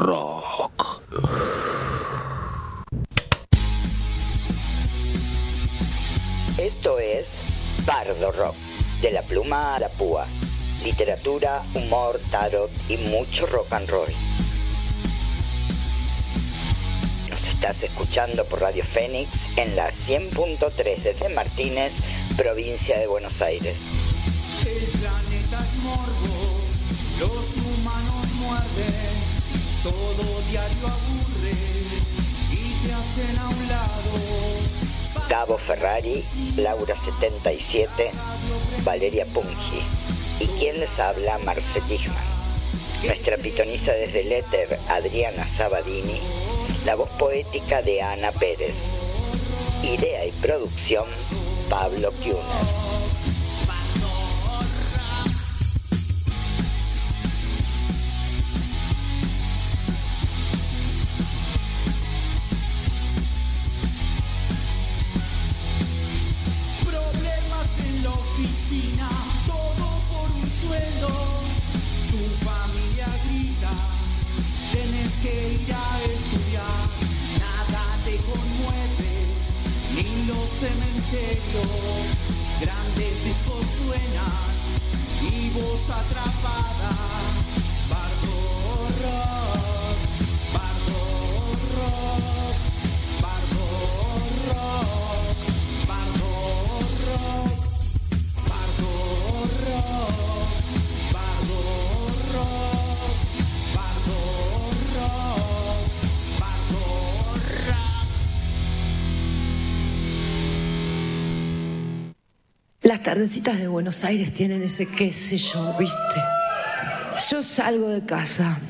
rock. Esto es Bardo Rock, de la pluma a la púa. Literatura, humor, tarot y mucho rock and roll. Nos estás escuchando por Radio Fénix en la 100.3 desde Martínez, provincia de Buenos Aires. El planeta es morbo, los humanos muerden, todo diario aburre y te hacen a un lado. Gabo Ferrari, Laura 77, Valeria Pungi. Y quien les habla, Marce Dichman. Nuestra pitonisa desde el éter, Adriana Sabadini. La voz poética de Ana Pérez. Idea y producción, Pablo Kuhner. Tardecitas de Buenos Aires tienen ese qué sé yo, ¿viste? Yo salgo de casa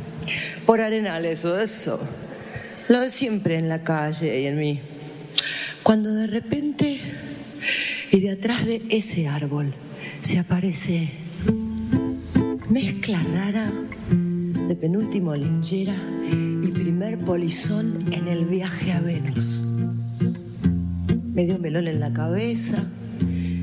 por arenales o eso. Lo de siempre en la calle y en mí. Cuando de repente y de atrás de ese árbol se aparece mezcla rara de penúltimo linchera y primer polizón en el viaje a Venus. Medio melón en la cabeza,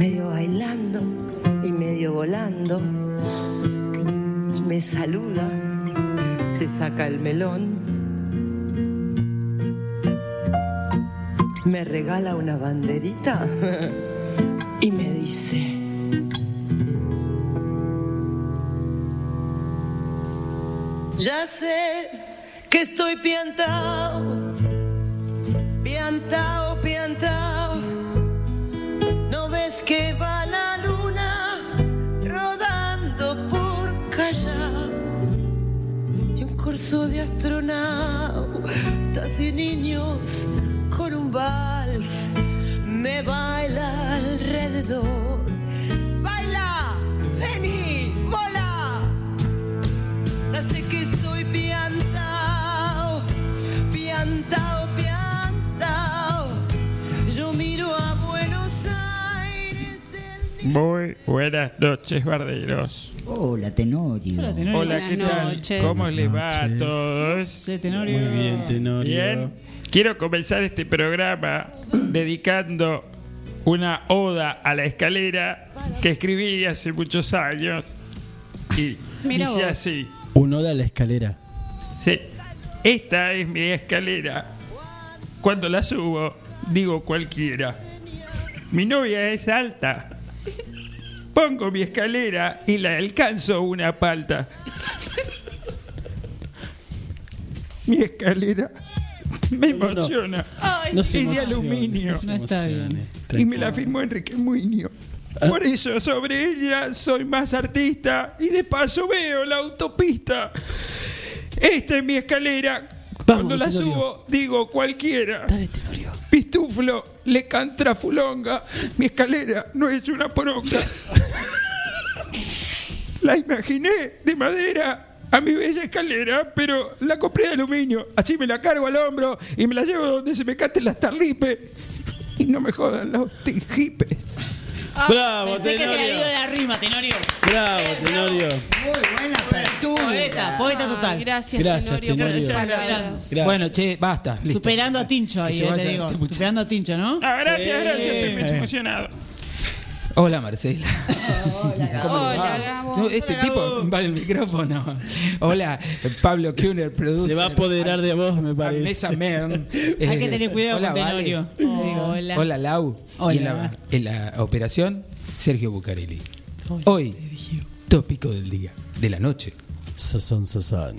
medio bailando y medio volando, me saluda, se saca el melón, me regala una banderita y me dice, ya sé que estoy piantao, piantao, curso de astronautas y niños con un vals me baila alrededor. Muy buenas noches, barderos. Hola, Tenorio. Hola, Tenorio. Hola, ¿qué Buenas tal? noches. ¿Cómo les va a noches. todos? Sí, Tenorio. Muy bien, Tenorio. Bien. Quiero comenzar este programa dedicando una oda a la escalera que escribí hace muchos años. Y Mira dice vos. así. Un oda a la escalera. Sí, esta es mi escalera. Cuando la subo, digo cualquiera. Mi novia es alta. Pongo mi escalera y la alcanzo una palta. Mi escalera me emociona. No se es de emocione, aluminio. no se No está emocione. Y me la firmó Enrique Muñoz. Por eso sobre ella soy más artista y de paso veo la autopista. Esta es mi escalera. Cuando la Tenorio. subo, digo cualquiera. Dale, Tenorio. Pistuflo, le cantra fulonga. Mi escalera no es una poronga. La imaginé de madera a mi bella escalera, pero la compré de aluminio. Así me la cargo al hombro y me la llevo donde se me canten las tarripes. Y no me jodan los hipes. Bravo, Pensé que te había Tenorio. la rima, Tenorio. Bravo, Tenorio. Muy buena apertura. Poeta, poeta total. Gracias, Gracias, Tenorio, Tenorio. Gracias. Bueno, che, basta. listo. Superando a Tincho ahí, eh, te digo. este. Superando a Tincho, ¿no? Ah, gracias, gracias. Estoy muy emocionado. Hola, Marcela. Hola, Gabo. No, este tipo va del micrófono. Hola, Pablo Kuhner, producer. Se va a apoderar de vos, me parece. Mesa Man. Hay que tener cuidado hola, con Vale. Tenorio. te digo. Hola. Hola, Lau. Hola. Y en la, en la operación, Sergio Bucarelli. Hoy, tópico del día, de la noche, Sazón, sazón.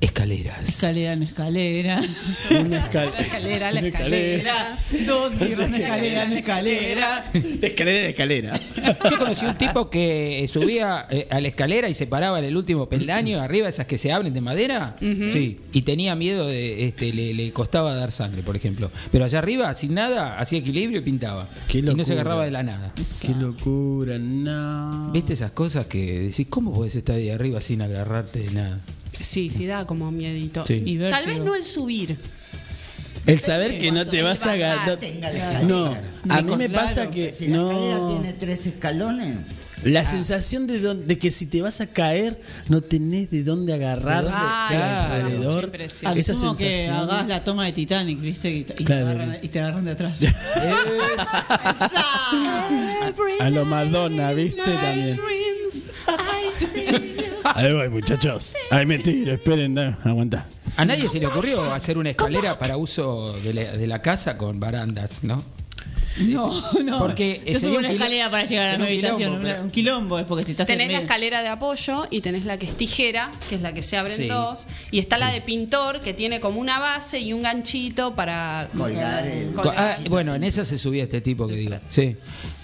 Escaleras. Escalera en escalera. Una escal- La escalera, la escalera. Dos birras en escalera en escalera. De escalera en escalera. Yo conocí un tipo que eh, subía eh, a la escalera y se paraba en el último peldaño, arriba esas que se abren de madera. Sí, y tenía miedo de, este, le, le costaba dar sangre, por ejemplo. Pero allá arriba, sin nada, hacía equilibrio y pintaba. Qué y no se locura. agarraba de la nada. Qué locura, no. ¿Viste esas cosas que decís, ¿cómo podés estar ahí arriba sin agarrarte de nada? Sí, sí, da como miedito. Sí. Y Tal vértigo. vez no el subir. El saber que no te vas a escalera. No, a mí me pasa que Si la escalera no. tiene tres escalones, La sensación de, don- de que si te vas a caer, no tenés de dónde agarrar Ay, claro, alrededor. Al Esa sumo que sensación. hagas la toma de Titanic, ¿viste? Y, te- Claro. agarran, y te agarran de atrás. A lo Madonna, ¿viste? También. Ahí voy, muchachos. Ahí me tiro, esperen, no, aguanta. A nadie se le ocurrió hacer una escalera para uso de la, de la casa con barandas, ¿no? No, no. Porque Yo subo un una escalera para llegar a mi un habitación. quilombo, Un quilombo es porque si estás en Tenés la medio- escalera de apoyo y tenés la que es tijera, que es la que se abren Sí. dos. Y está la de pintor, que tiene como una base y un ganchito para Colgar el- colgar. ah, bueno, en esa se subía este tipo que digo. Sí.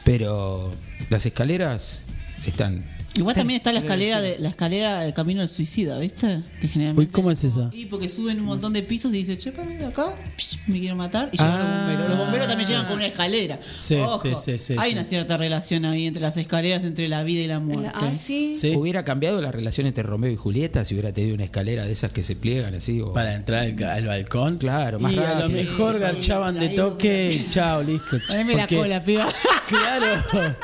Pero las escaleras están. Igual también está la escalera de la escalera del camino del suicida, ¿viste? Que generalmente Uy, ¿cómo es esa? Y porque suben un montón de pisos y dicen, che, para de acá, me quiero matar. Y llegan Ah. los bomberos. Los bomberos también llegan con una escalera. Sí, Ojo, sí, sí, sí, Hay sí. una cierta relación ahí entre las escaleras, entre la vida y la muerte. Ay, sí. Sí. ¿Hubiera cambiado la relación entre Romeo y Julieta si hubiera tenido una escalera de esas que se pliegan así? o- Para entrar al, ca- al balcón. Claro, más Y a lo rápido. mejor garchaban de toque y chao, listo. Poneme la Porque- cola, piba. Claro.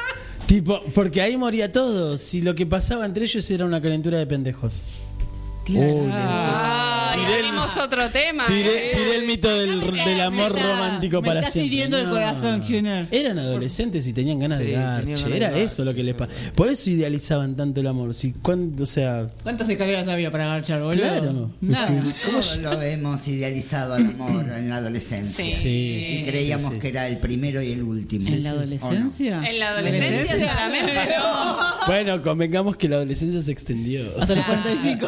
Tipo, porque ahí moría todo. Si lo que pasaba entre ellos era una calentura de pendejos. Uy, Ay, otro tema. Tiré, ¿eh? tiré el mito del, del amor romántico Me para estás siempre. hiriendo el corazón, Junior. Eran adolescentes y tenían ganas Sí, de tenían ganas Era eso lo que les pasa. Por eso idealizaban tanto el amor. Si, cuando, o sea, ¿Cuántas escaleras había para agachar, boludo? Claro. Nada. todos lo hemos idealizado al amor en la adolescencia. Sí. sí. Y creíamos sí, sí. que era el primero y el último. ¿En la adolescencia? En la adolescencia solamente, pero Bueno, convengamos que la adolescencia se extendió. Hasta los 45.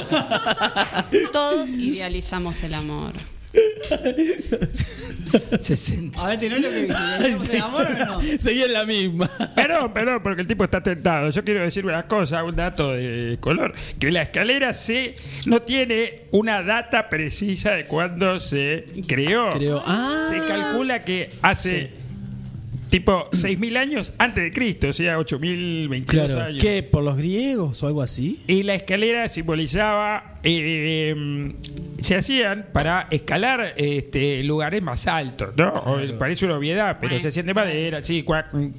todos idealizamos el amor. 60. A ver, ¿tenés lo que ¿Idealizamos el amor o no? Seguí en la misma. Perdón, perdón, porque el tipo está tentado. Yo quiero decir una cosa, un dato de color, que la escalera C no tiene una data precisa de cuándo se creó. Creo. Ah. Se calcula que hace tipo 6.000 años antes de Cristo, o sea, 8.022 Claro. años. ¿Qué? ¿Por los griegos o algo así? Y la escalera simbolizaba, eh, se hacían para escalar este, lugares más altos, ¿no? O- Parece una obviedad, pero se hacían de madera, sí, cuac, un,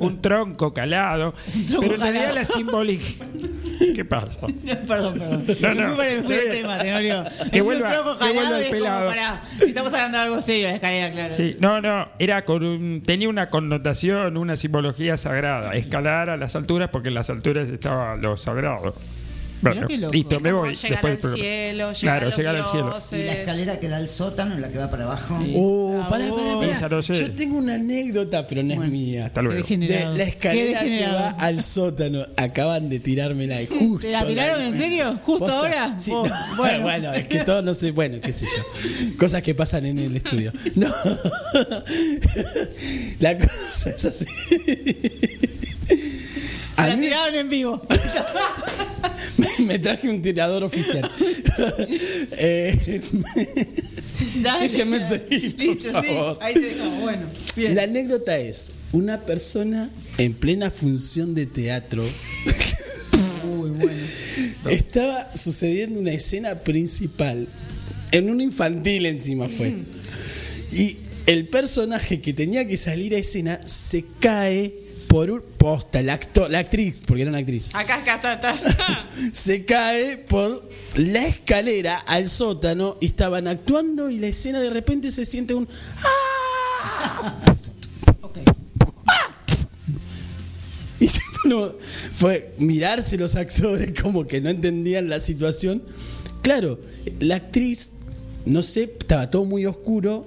un tronco calado. tronco pero en realidad calado. la simbólica... ¿Qué pasa? perdón, perdón. No, no, está bien. tema, Tenorio. Que Es un vuelva- tronco que vuelva el pelado. para- Estamos hablando de algo serio, la escalera, claro. Sí, no, no, era con un- tenía una connotación, una simbología sagrada. Escalar a las alturas porque en las alturas estaba lo sagrado. Bueno, qué loco. listo, me voy. llegar después al del programa. cielo, llegar claro, a los llegar al cielo. dioses. Y la escalera que da al sótano, la que va para abajo. Oh, pará, pará, pará. Esa no sé. Yo tengo una anécdota, pero no es mía. Hasta luego. De degenerado. la Qué escalera que degenerado. va al sótano. Acaban de tirármela y justo. ¿Te la tiraron en serio? ¿Justo Posta. ahora? Sí, Oh, no, bueno. bueno. es que todo no sé, bueno, qué sé yo. Cosas que pasan en el estudio. No. La cosa es así. A la mí tiraron en vivo. me, me traje un tirador oficial. Eh, Dale. Déjenme seguir, por Listo, sí. favor. Ahí te dejamos. Bueno, bien. La anécdota es una persona en plena función de teatro Uy, bueno. Estaba sucediendo una escena principal. En un infantil encima fue. Y el personaje que tenía que salir a escena se cae por un posta, la, acto- la actriz, porque era una actriz, Acá, acá está, está. se cae por la escalera al sótano y estaban actuando y la escena de repente se siente un ¡Ah! Y no, fue mirarse los actores como que no entendían la situación. Claro, la actriz, no sé, estaba todo muy oscuro,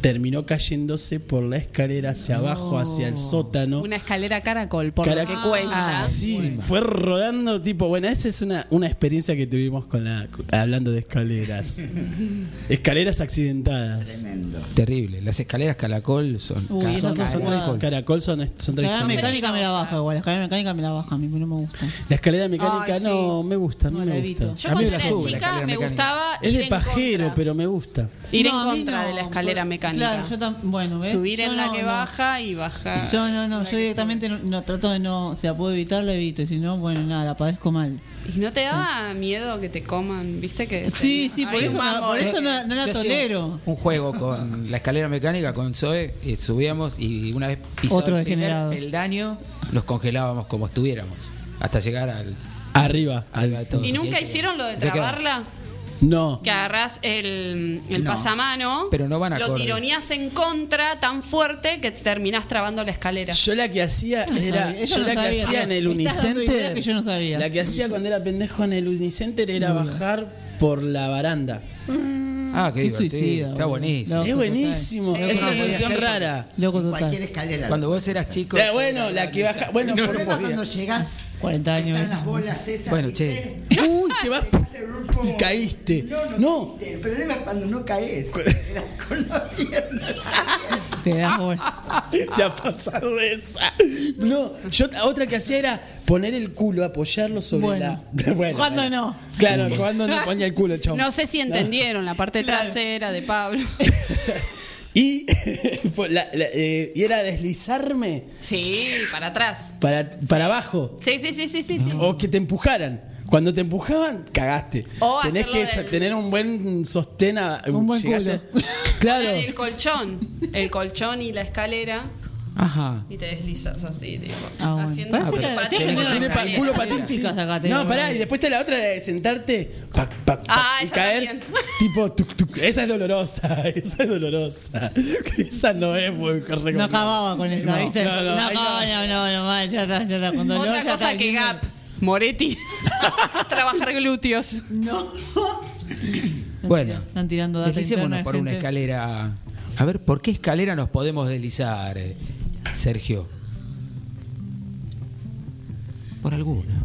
terminó cayéndose por la escalera hacia abajo, hacia el sótano. Una escalera caracol, por lo que cuenta. Ah, sí, fue rodando tipo, bueno, esa es una, una experiencia que tuvimos con la hablando de escaleras. escaleras accidentadas. Tremendo. Terrible. Las escaleras caracol son. Uy, Son, son son tra- caracol son, son La escalera mecánica me la baja igual. La escalera mecánica me la baja a mí, no me gusta. La escalera mecánica Ay, sí. no me gusta, no, me gusta. Yo A mí cuando me la era sube la chica me mecánica. gustaba Es de en pajero, contra. pero me gusta. Ir No, en contra no, de la escalera por- mecánica. Claro, yo. Bueno, ¿ves? Subir Yo en la que no. baja y bajar. Yo no, no, yo directamente no, no, trato de no, si la puedo evitar, la evito. Y si no, bueno, nada, la padezco mal. ¿Y no te da miedo que te coman? ¿Viste que.? Sí, sí, por eso, por eso no, no la tolero. Un juego con la escalera mecánica con Zoe, y subíamos y una vez pisado Otro el peldaño, nos congelábamos como estuviéramos. Hasta llegar al. Arriba. arriba de todo. ¿Y nunca hicieron lo de trabarla? No. Que agarrás el, el No. pasamano, Pero no van lo acorde. tironeás en contra tan fuerte que terminás trabando la escalera. Yo la que hacía era. Yo no la que hacía en el Unicenter. que yo no sabía. La que hacía cuando era pendejo en el Unicenter era bajar por la baranda. Ah, qué Qué divertido. suicida, Está buenísimo. No. es buenísimo. Es una no sensación rara. Loco Cualquier escalera. Cuando vos eras chico. Ya, bueno, la que baja. Bueno, problema por- cuando llegás 40 años. están las bolas esas. Bueno, ¿viste? Uy, te vas. Y caíste. No, no, No. caíste. El problema es cuando no caes. Con las piernas Te das bola. Te ha pasado esa. No, yo otra que hacía era poner el culo, apoyarlo sobre Bueno. la. Bueno, ¿Cuándo eh, no? Claro, cuando no ponía el culo, chao. No sé si entendieron la parte Claro. trasera de Pablo. Y, pues, la- la- eh, y era deslizarme Sí, para atrás. para, para abajo. Sí, sí, sí, sí, sí. sí. O que te empujaran. Cuando te empujaban, cagaste. O Tenés que del- tener un buen sostén. a- Un buen culo. Claro. El colchón. El colchón y la escalera. Ajá. Y te deslizas así, tipo. Ah, bueno. haciendo culo que- para tiene atrás. que- Tiene pa- Bien. culo para Bien. ti. Chicas, acá No, pará, y después está la otra de sentarte pac, pac, Ah, pac, y esa caer. también. Tipo, tuc, tuc. esa es dolorosa. Esa es dolorosa. Esa no es muy No recomendable. acababa con esa, No, ¿viste? no, no, No, ahí no. acababa, no, no, no, mal, ya está, ya está. Con dolor, Otra ya cosa está, que. Gap. Moretti. Trabajar glúteos. No. Bueno, Están tirando data interna deslicémonos de por una escalera. A ver, ¿por qué escalera nos podemos deslizar, eh, Sergio? Por alguna.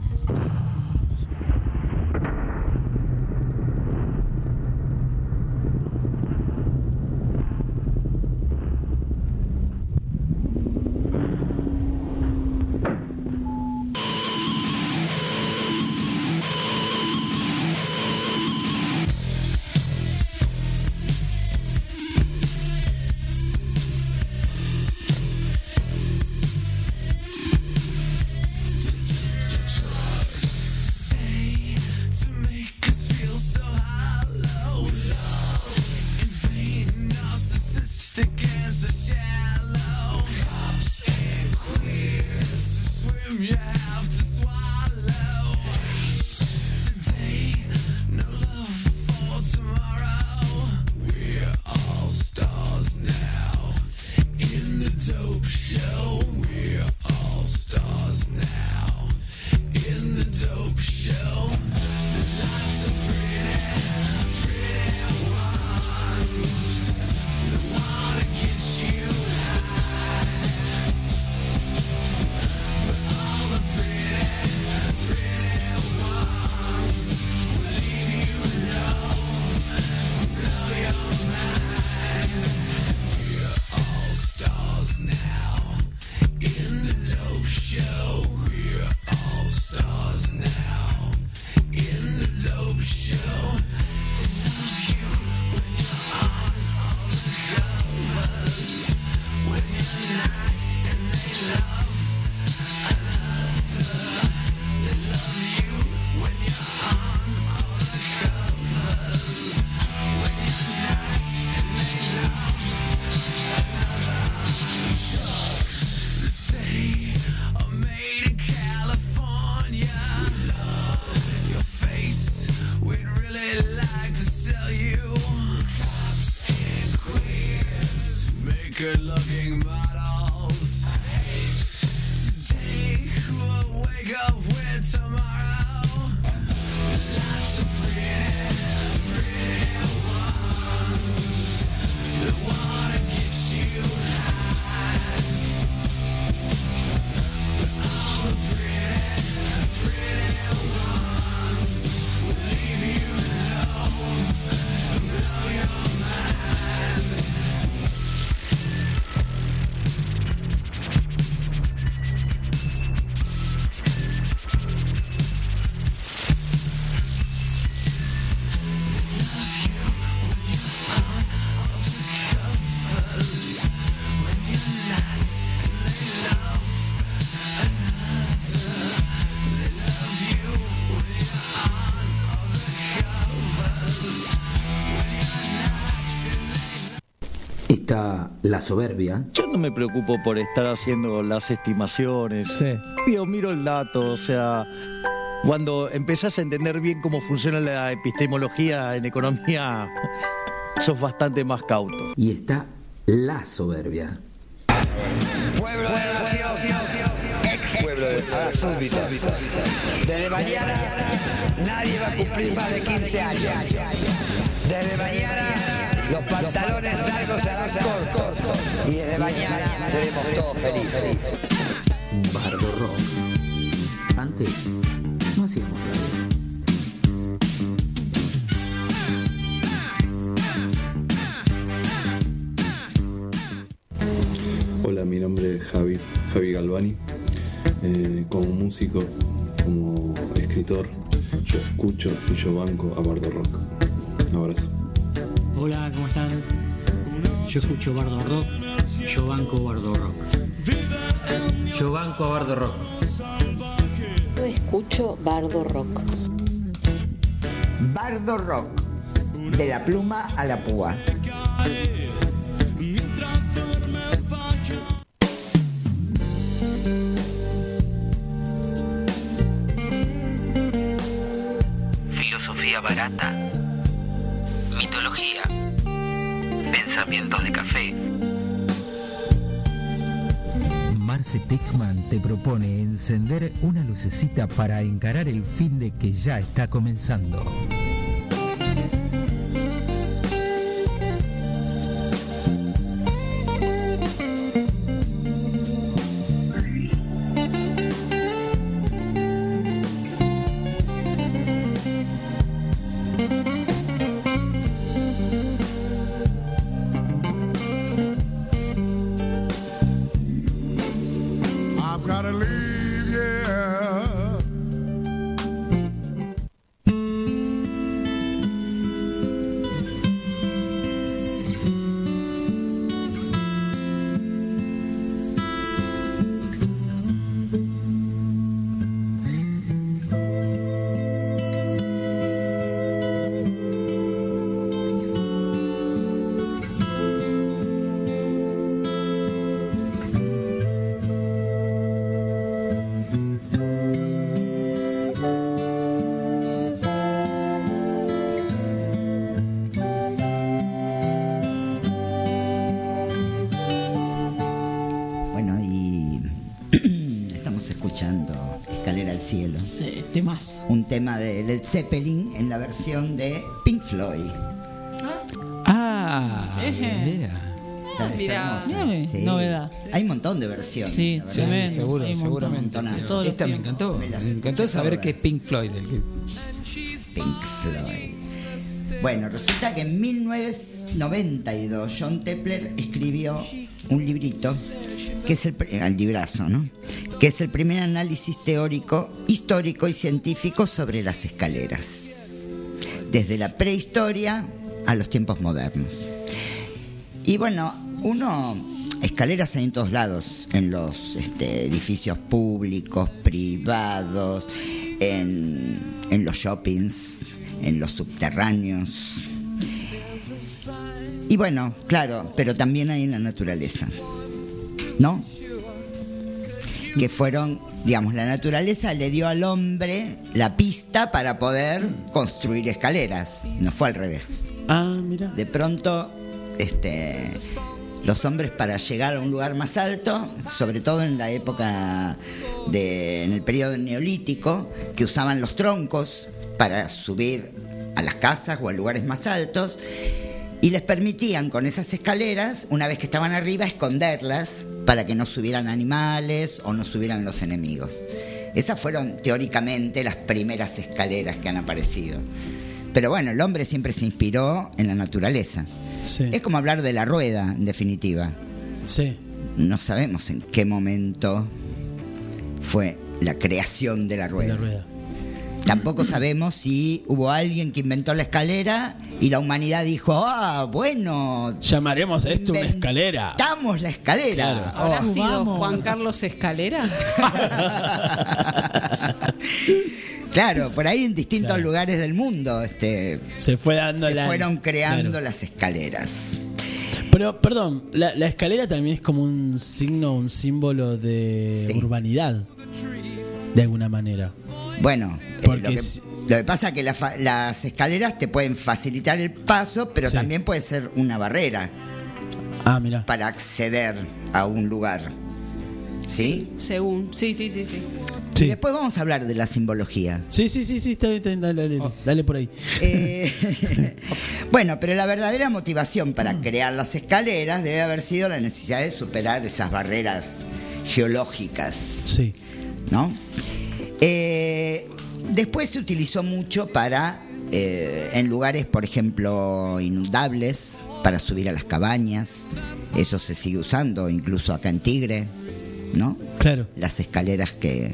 La soberbia. Yo no me preocupo por estar haciendo las estimaciones. Digo, miro el dato, o sea, cuando empezás a entender bien cómo funciona la epistemología en economía, sos bastante más cauto. Y está la soberbia. Pueblo de la nación, ex pueblo de la súbita. Desde mañana nadie va a cumplir más de 15 años. Desde mañana los pantalones largos se harán cortos. Y desde mañana seremos todos felices. Bardo Rock. Antes no hacíamos radio. Hola, mi nombre es Javi, Javi Galvani. Eh, como músico, como escritor, yo escucho y yo banco a Bardo Rock. Un abrazo. Hola, ¿cómo están? Yo escucho Bardo Rock, yo banco Bardo Rock. Yo banco a Bardo Rock. Yo escucho Bardo Rock. Bardo Rock. De la pluma a la púa. Tickman te propone encender una lucecita para encarar el fin de que ya está comenzando. Cielo. Sí, temas. Un tema de Led Zeppelin en la versión de Pink Floyd. Ah, Sí. mira. Mírame, Sí. novedad. Hay un montón de versiones. Sí, tremendo. seguro, Hay un montón. seguramente. Esta me encantó. Me encantó saber todas. que es Pink Floyd. el que- Pink Floyd. Bueno, resulta que en 1992 John Tepler escribió un librito, que es el, el librazo, ¿no? Que es el primer análisis teórico, histórico y científico sobre las escaleras, desde la prehistoria a los tiempos modernos. Y bueno, uno, escaleras hay en todos lados, en los este, edificios públicos, privados, en, en los shoppings, en los subterráneos. Y bueno, claro, pero también hay en la naturaleza, ¿no? Que fueron, digamos, la naturaleza le dio al hombre la pista para poder construir escaleras, no fue al revés. Ah, mira. De pronto, este, Los hombres para llegar a un lugar más alto, sobre todo en la época de, en el periodo neolítico, que usaban los troncos para subir a las casas o a lugares más altos, y les permitían con esas escaleras, una vez que estaban arriba, esconderlas para que no subieran animales o no subieran los enemigos. Esas fueron teóricamente las primeras escaleras que han aparecido. Pero bueno, el hombre siempre se inspiró en la naturaleza. Es como hablar de la rueda, en definitiva. Sí. No sabemos en qué momento fue la creación de la rueda. Tampoco sabemos si hubo alguien que inventó la escalera y la humanidad dijo, ah, bueno, Llamaremos a esto una escalera. damos la escalera. ¿Habrá Oh. sido Juan Carlos Escalera? Claro, por ahí en distintos lugares del mundo este, Se fue dando se la. fueron creando Claro. las escaleras. Pero, perdón, la, la escalera también es como un signo, un símbolo de urbanidad. De alguna manera. Bueno, eh, lo, que, si- lo que pasa es que la las escaleras te pueden facilitar el paso, pero Sí. también puede ser una barrera Ah, mira. para acceder a un lugar. ¿Sí? Según. Sí, sí, sí, sí. Después vamos a hablar de la simbología. Sí, sí, sí, sí, está bien, está bien, dale, dale, dale por ahí. Eh, bueno, pero la verdadera motivación para crear las escaleras debe haber sido la necesidad de superar esas barreras geológicas. Sí. ¿No? Eh, después se utilizó mucho para, eh, en lugares, por ejemplo, inundables, para subir a las cabañas. Eso se sigue usando, incluso acá en Tigre, ¿no? Claro. Las escaleras que,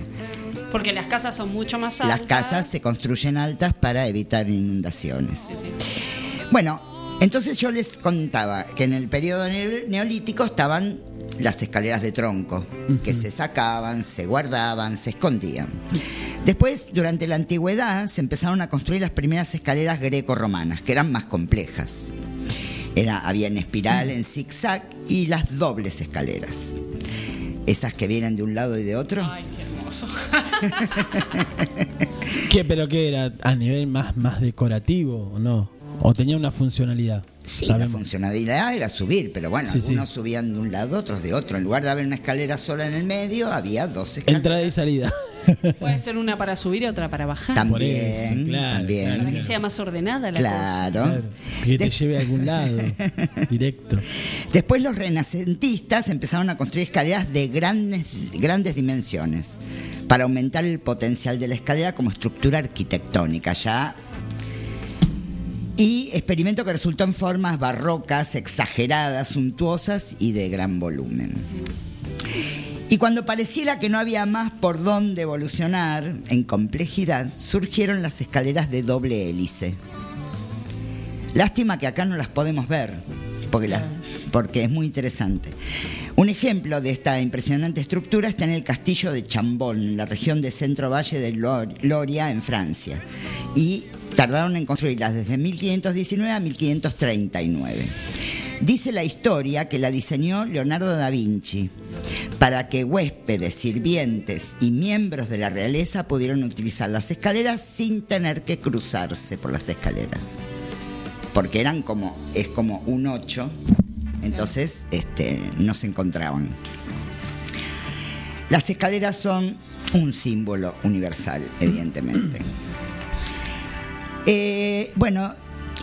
Porque las casas son mucho más altas. las casas se construyen altas para evitar inundaciones. Bueno, entonces yo les contaba que en el periodo neo- neolítico estaban las escaleras de tronco, que se sacaban, se guardaban, se escondían. Después, durante la antigüedad, se empezaron a construir las primeras escaleras greco-romanas, que eran más complejas. Era, había en espiral, en zigzag y las dobles escaleras. Esas que vienen de un lado y de otro. Ay, qué hermoso. ¿Qué, pero qué era? ¿A nivel más, más decorativo o no? ¿O tenía una funcionalidad? Sí, la funcionalidad era subir, pero bueno, Sí, sí. algunos subían de un lado, otros de otro. En lugar de haber una escalera sola en el medio, había dos escaleras. Entrada y salida. Puede ser una para subir y otra para bajar. También, también. Para que sea más ordenada la Claro. cosa. Que te lleve a algún lado. Directo. Después los renacentistas empezaron a construir escaleras de grandes, grandes dimensiones para aumentar el potencial de la escalera como estructura arquitectónica. Ya y experimento que resultó en formas barrocas, exageradas, suntuosas y de gran volumen. Y cuando pareciera que no había más por dónde evolucionar en complejidad, surgieron las escaleras de doble hélice. Lástima que acá no las podemos ver, porque, porque es muy interesante. Un ejemplo de esta impresionante estructura está en el castillo de Chambon, en la región de Centro Valle de Lor- Loria, en Francia. Y tardaron en construirlas desde 1519 a 1539. Dice la historia que la diseñó Leonardo da Vinci para que huéspedes, sirvientes y miembros de la realeza pudieran utilizar las escaleras sin tener que cruzarse por las escaleras. Porque eran como, es como un 8, entonces este, no se encontraban. Las escaleras son un símbolo universal, evidentemente. Eh, bueno,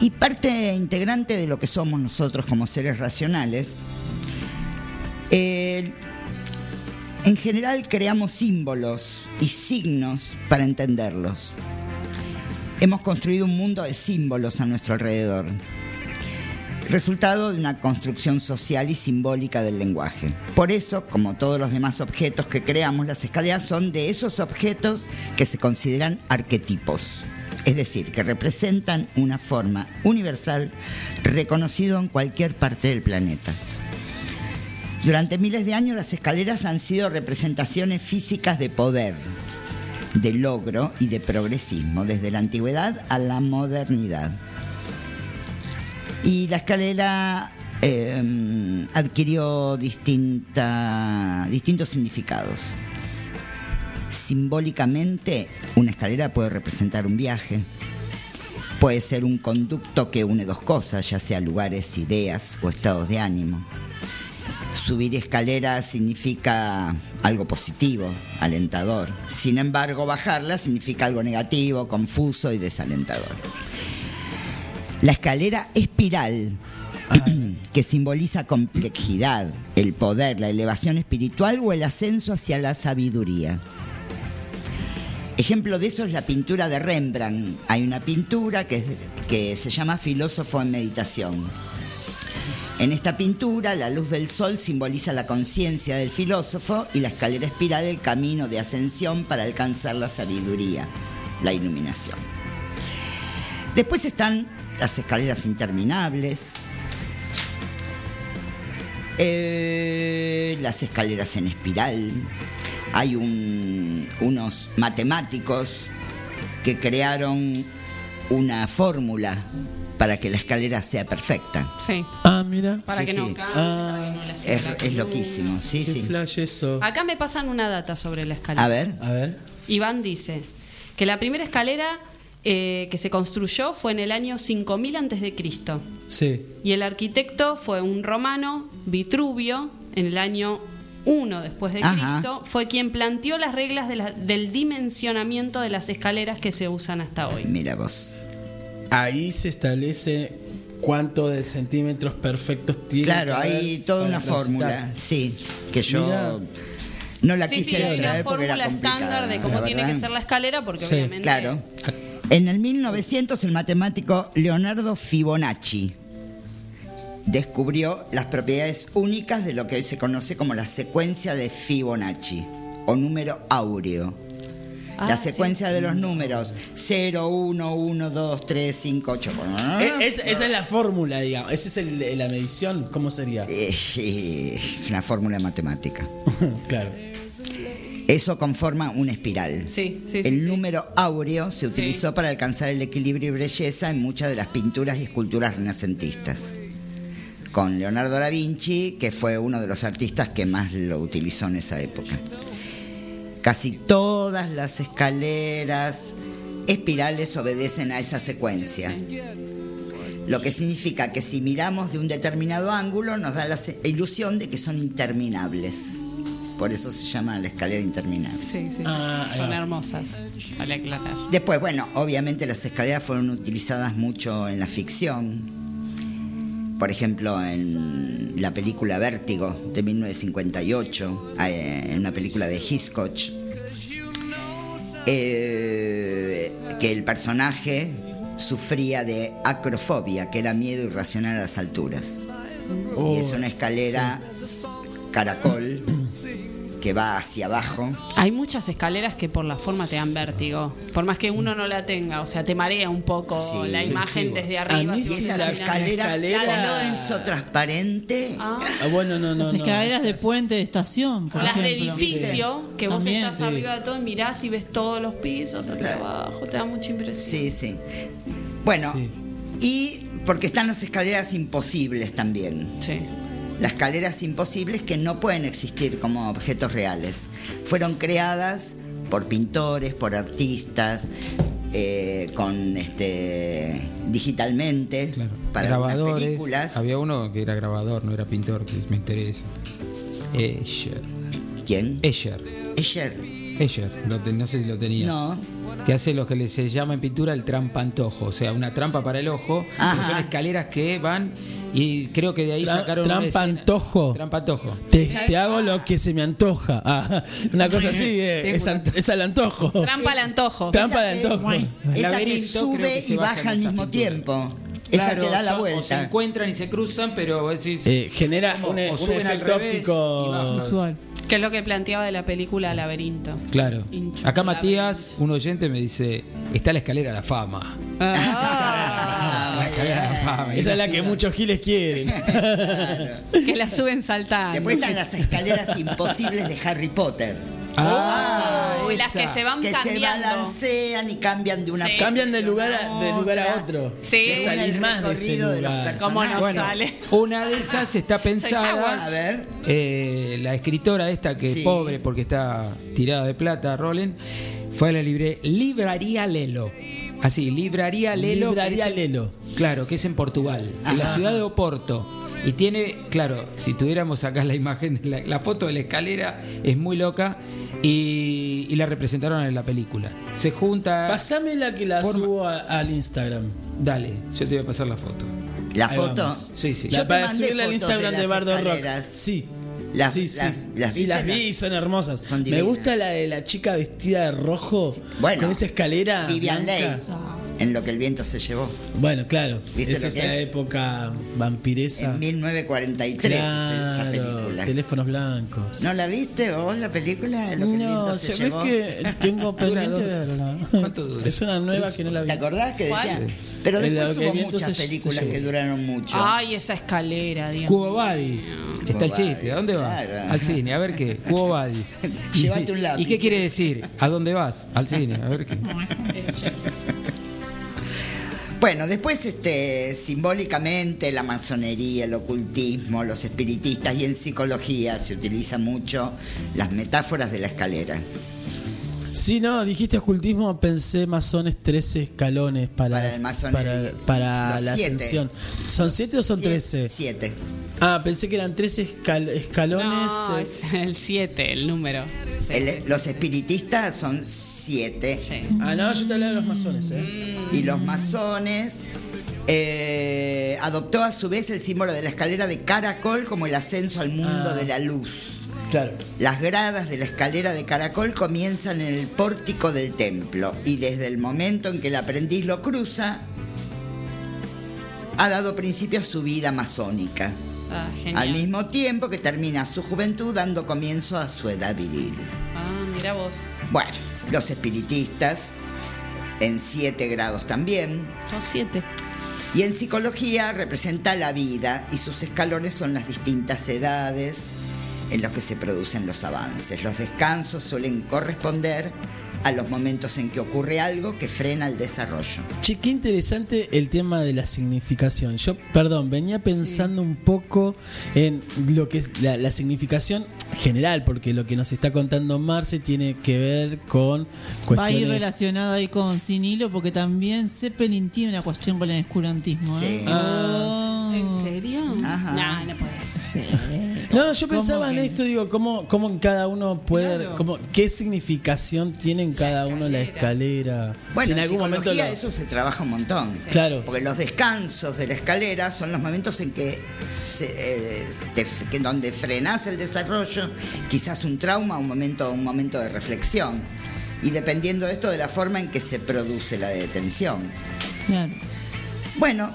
y parte integrante de lo que somos nosotros como seres racionales, eh, en general creamos símbolos y signos para entenderlos. Hemos construido un mundo de símbolos a nuestro alrededor, resultado de una construcción social y simbólica del lenguaje. Por eso, como todos los demás objetos que creamos, las escaleras son de esos objetos que se consideran arquetipos, es decir, que representan una forma universal reconocido en cualquier parte del planeta. Durante miles de años las escaleras han sido representaciones físicas de poder, de logro y de progresismo, desde la antigüedad a la modernidad. Y la escalera eh, adquirió distintos significados. Simbólicamente, una escalera puede representar un viaje, puede ser un conducto que une dos cosas, ya sea lugares, ideas o estados de ánimo. Subir escaleras significa algo positivo, alentador. Sin embargo, bajarla significa algo negativo, confuso y desalentador. La escalera espiral, que simboliza complejidad, el poder, la elevación espiritual o el ascenso hacia la sabiduría. Ejemplo de eso es la pintura de Rembrandt. Hay una pintura que, se llama Filósofo en Meditación. En esta pintura, la luz del sol simboliza la conciencia del filósofo y la escalera espiral el camino de ascensión para alcanzar la sabiduría, la iluminación. Después están las escaleras interminables, eh, las escaleras en espiral. Hay un- unos matemáticos que crearon una fórmula para que la escalera sea perfecta. Sí. Ah, mira. Para Sí, que sí. no Ah, para que no la Es, escalera. es loquísimo, sí, qué sí. flash eso. Acá me pasan una data sobre la escalera. A ver, A ver. Iván dice que la primera escalera eh, que se construyó fue en el año 5000 antes de Cristo Sí. y el arquitecto fue un romano, Vitruvio, en el año 1 después de Ajá. Cristo, fue quien planteó las reglas de la- del dimensionamiento de las escaleras que se usan hasta hoy. mira vos. Ahí se establece cuánto de centímetros perfectos tiene. Claro, que hay toda una transitar. fórmula, sí, que yo Mira. no la Sí, quise sí, hay una porque era fórmula complicada. estándar de cómo tiene que ser la escalera porque Sí, obviamente Claro. En el 1900 el matemático Leonardo Fibonacci descubrió las propiedades únicas de lo que hoy se conoce como la secuencia de Fibonacci o número áureo. Ah, la sí. secuencia de los números 0, 1, 1, 2, 3, 5, 8. Eh, es- esa es la fórmula, digamos. Esa es el- la medición. ¿Cómo sería? Es una fórmula matemática. claro. Eso conforma una espiral. Sí, sí, sí, el sí. número áureo se utilizó para alcanzar el equilibrio y belleza en muchas de las pinturas y esculturas renacentistas. Con Leonardo da Vinci, que fue uno de los artistas que más lo utilizó en esa época. Casi todas las escaleras espirales obedecen a esa secuencia. Lo que significa que si miramos de un determinado ángulo nos da la ilusión de que son interminables. Por eso se llama la escalera interminable. Sí, sí. Ah, Son hermosas, vale aclarar. Después, bueno, obviamente las escaleras fueron utilizadas mucho en la ficción. Por ejemplo, en la película Vértigo de 1958, eh, en una película de Hitchcock, eh, que el personaje sufría de acrofobia, que era miedo irracional a las alturas. Oh, y es una escalera caracol que va hacia abajo. Hay muchas escaleras que por la forma te dan vértigo. Por más que uno no la tenga, o sea, te marea un poco Sí. la imagen desde A arriba. mí si sí vas Esas la escaleras escalera- piso transparente. Ah, Ah, bueno, no, no. Las no, escaleras de puente de estación, por las de edificio, que vos También, estás sí. arriba de todo y mirás y ves todos los pisos hacia Claro. abajo, te da mucha impresión. Sí, sí. Bueno, Sí. y porque están las escaleras imposibles también. Sí. Las escaleras imposibles que no pueden existir como objetos reales. Fueron creadas por pintores, por artistas, eh, con este digitalmente para algunas grabadores. películas. Había uno que era grabador, no era pintor, que me interesa. Escher. ¿Quién? Escher. Escher. Escher, lo no sé si lo tenía. No. Que hace lo que le- se llama en pintura el trampantojo, o sea, una trampa para el ojo, Ajá. son escaleras que van y creo que de ahí Tra- sacaron trampantojo. Trampantojo. Te, te hago lo que se me antoja. Ah, una cosa así, eh, es, al antojo. Trampa al antojo. Trampa al antojo. Esa que sube que y baja al mismo tiempo. Esa Claro, que da la son- O se vuelta. encuentran y se cruzan, pero decís, Eh, genera un, O un suben al efecto óptico. bajan. Visual. Que es lo que planteaba de la película Laberinto. Claro. Acá Matías, un oyente, me dice, está la escalera a la fama. Ah, La escalera a la fama. Esa es la que muchos giles quieren. que la suben saltando. Después están las escaleras imposibles de Harry Potter. Ah, Uy, las esa. que se van que se cambiando. balancean y cambian de una Sí. Cambian de lugar a, de lugar a otro. Sí. El más de ese de lugar. personajes. ¿Cómo no Bueno, sale? una de esas está A pensada. ver. eh, la escritora esta que Sí. es pobre porque está tirada de plata, Roland, fue a la libre, libraría Lelo. Así, libraría Lelo. que Libraría es Lelo. Claro, que es en Portugal, en la ciudad de Oporto. Y tiene, claro, si tuviéramos acá la imagen, de la, la foto de la escalera es muy loca y, y la representaron en la película. Se junta. Pasame la que la Forma- subo a- al Instagram. Dale, yo te voy a pasar la foto. ¿La Ahí foto? vamos. Sí, sí. La- Yo te para mandé subirla al Instagram de Bardo Rock. escaleras. Sí. Las- sí, sí. las- las sí, viste, las vi, las- son hermosas. Son Me gusta la de la chica vestida de rojo Bueno, con esa escalera. Vivian blanca. En lo que el viento se llevó. Bueno, claro. ¿Viste es lo que esa es? época vampiresa. En 1943 es esa Claro, película. teléfonos blancos. ¿No la viste vos, la película? Lo que el No, viento se, se ve que tengo pendiente verla. ¿Cuánto dura? Es una nueva que no la vi. ¿Te acordás que ¿Cuál? decía? Pero El después el hubo muchas se- películas se que duraron mucho. Ay, esa escalera, Dios. Cubo Badis. Está el chiste. ¿A dónde vas? Al cine. A ver qué. Cubo Badis. Llévate un lápiz. ¿Y qué quiere decir? ¿A dónde vas? Al cine. A ver qué. Bueno, después este, simbólicamente la masonería, el ocultismo, los espiritistas y en psicología se utiliza mucho las metáforas de la escalera. Sí, no, dijiste ocultismo, pensé masones 13 escalones para, Para el masonería. para, para Los la siete. ascensión. ¿Son 7 o son Siete- 13? Siete. Ah, pensé que eran 13 escal- escalones. No, eh, es el 7, el número. Sí, El- sí, sí. los espiritistas son siete. Sí. Ah, no, yo te hablaba de los masones, ¿eh? Y los masones eh, adoptó a su vez el símbolo de la escalera de caracol como el ascenso al mundo Ah. de la luz. Claro. Las gradas de la escalera de caracol comienzan en el pórtico del templo y desde el momento en que el aprendiz lo cruza, ha dado principio a su vida masónica, Ah, genial. al mismo tiempo que termina su juventud dando comienzo a su edad viril. Ah, mira vos. Bueno, los espiritistas, en siete grados también, Son 7. y en psicología representa la vida y sus escalones son las distintas edades en los que se producen los avances. Los descansos suelen corresponder a los momentos en que ocurre algo que frena el desarrollo. Che, qué interesante el tema de la significación. Yo, perdón, venía pensando un poco en lo que es la, la significación general, porque lo que nos está contando Marce tiene que ver con Va a ir cuestiones... relacionado ahí con Sin Hilo porque también Zeppelin tiene una cuestión con el escurantismo. ¿eh? Sí. Ah. ¿En serio? Ajá. No, no puede ser. No, yo ¿Cómo pensaba en que? esto, digo, cómo, cómo en cada uno puede, Claro. cómo, qué significación tiene en cada uno la escalera. Bueno, si en en algún momento lo- eso se trabaja un montón. Claro. Porque los descansos de la escalera son los momentos en que, se, eh, te- que donde frenas el desarrollo, quizás un trauma, un momento, un momento de reflexión. Y dependiendo de esto, de la forma en que se produce la detención. Claro. Bueno,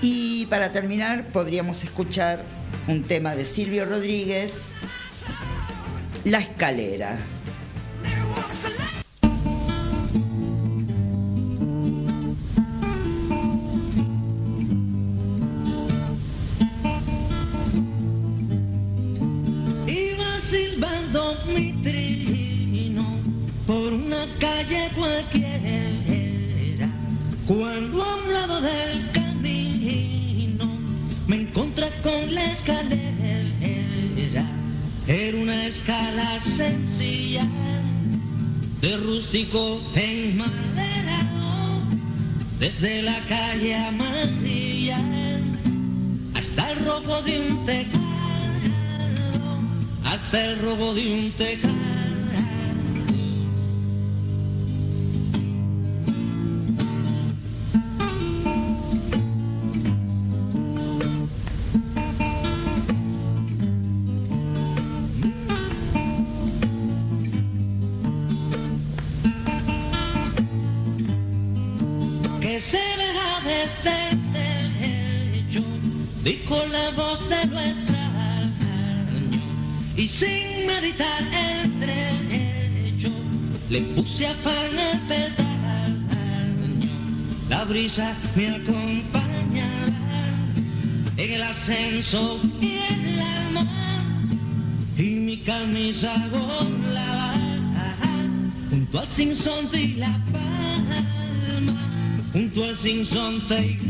y para terminar podríamos escuchar un tema de Silvio Rodríguez, La escalera. Calle cualquiera. Cuando a un lado del camino me encontré con la escalera. Era una escala sencilla de rústico enmaderado desde la calle amarilla hasta el robo de un teclado hasta el robo de un teclado. Sin meditar el trecho, le puse a pan el pedal. La brisa me acompañará en el ascenso y en el alma, y mi camisa volaba junto al sinsonte y la palma, junto al sinsonte y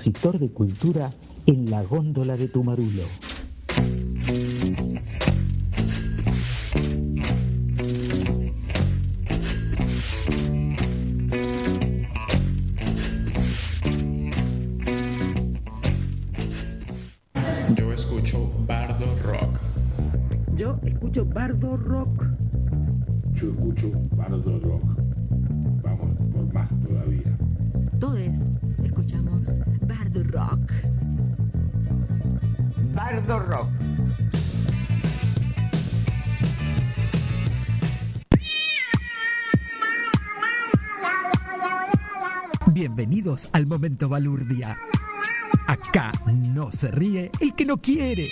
Repositor de cultura en la góndola de tu Bardo Rock. Bienvenidos al momento balurdia. Acá no se ríe el que no quiere.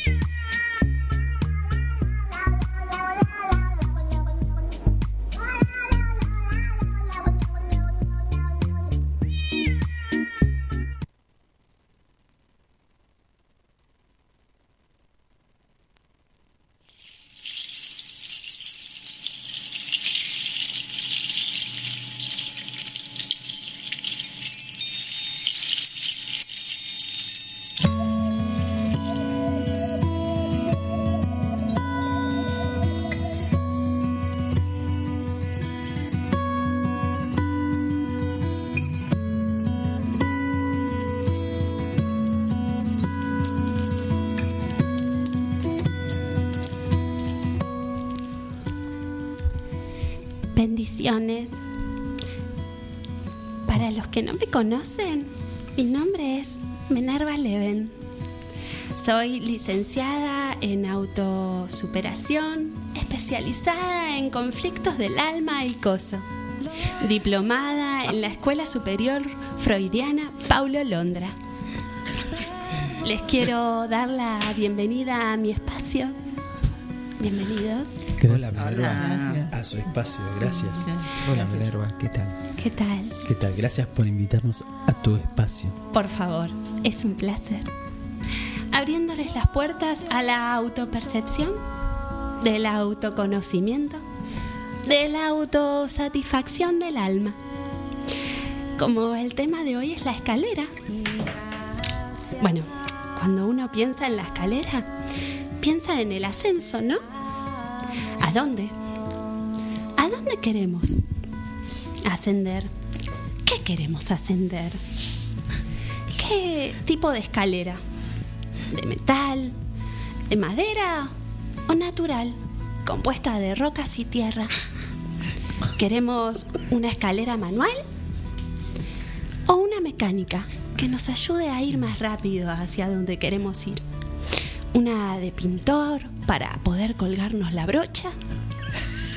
Conocen, mi nombre es Minerva Leven. Soy licenciada en autosuperación, especializada en conflictos del alma y coso. Diplomada en la Escuela Superior Freudiana Paulo Londra. Les quiero dar la bienvenida a mi espacio. Bienvenidos. Gracias Hola. a su espacio, gracias. Hola Minerva, ¿qué tal? ¿Qué tal? ¿Qué tal? Gracias por invitarnos a tu espacio. Por favor, es un placer. Abriéndoles las puertas a la autopercepción, del autoconocimiento, de la autosatisfacción del alma. Como el tema de hoy es la escalera. Bueno, cuando uno piensa en la escalera, piensa en el ascenso, ¿no? ¿A dónde? ¿A dónde queremos ascender? ¿Qué queremos ascender? ¿Qué tipo de escalera? ¿De metal? ¿De madera? ¿O natural? Compuesta de rocas y tierra. ¿Queremos una escalera manual? ¿O una mecánica que nos ayude a ir más rápido hacia donde queremos ir? Una de pintor para poder colgarnos la brocha,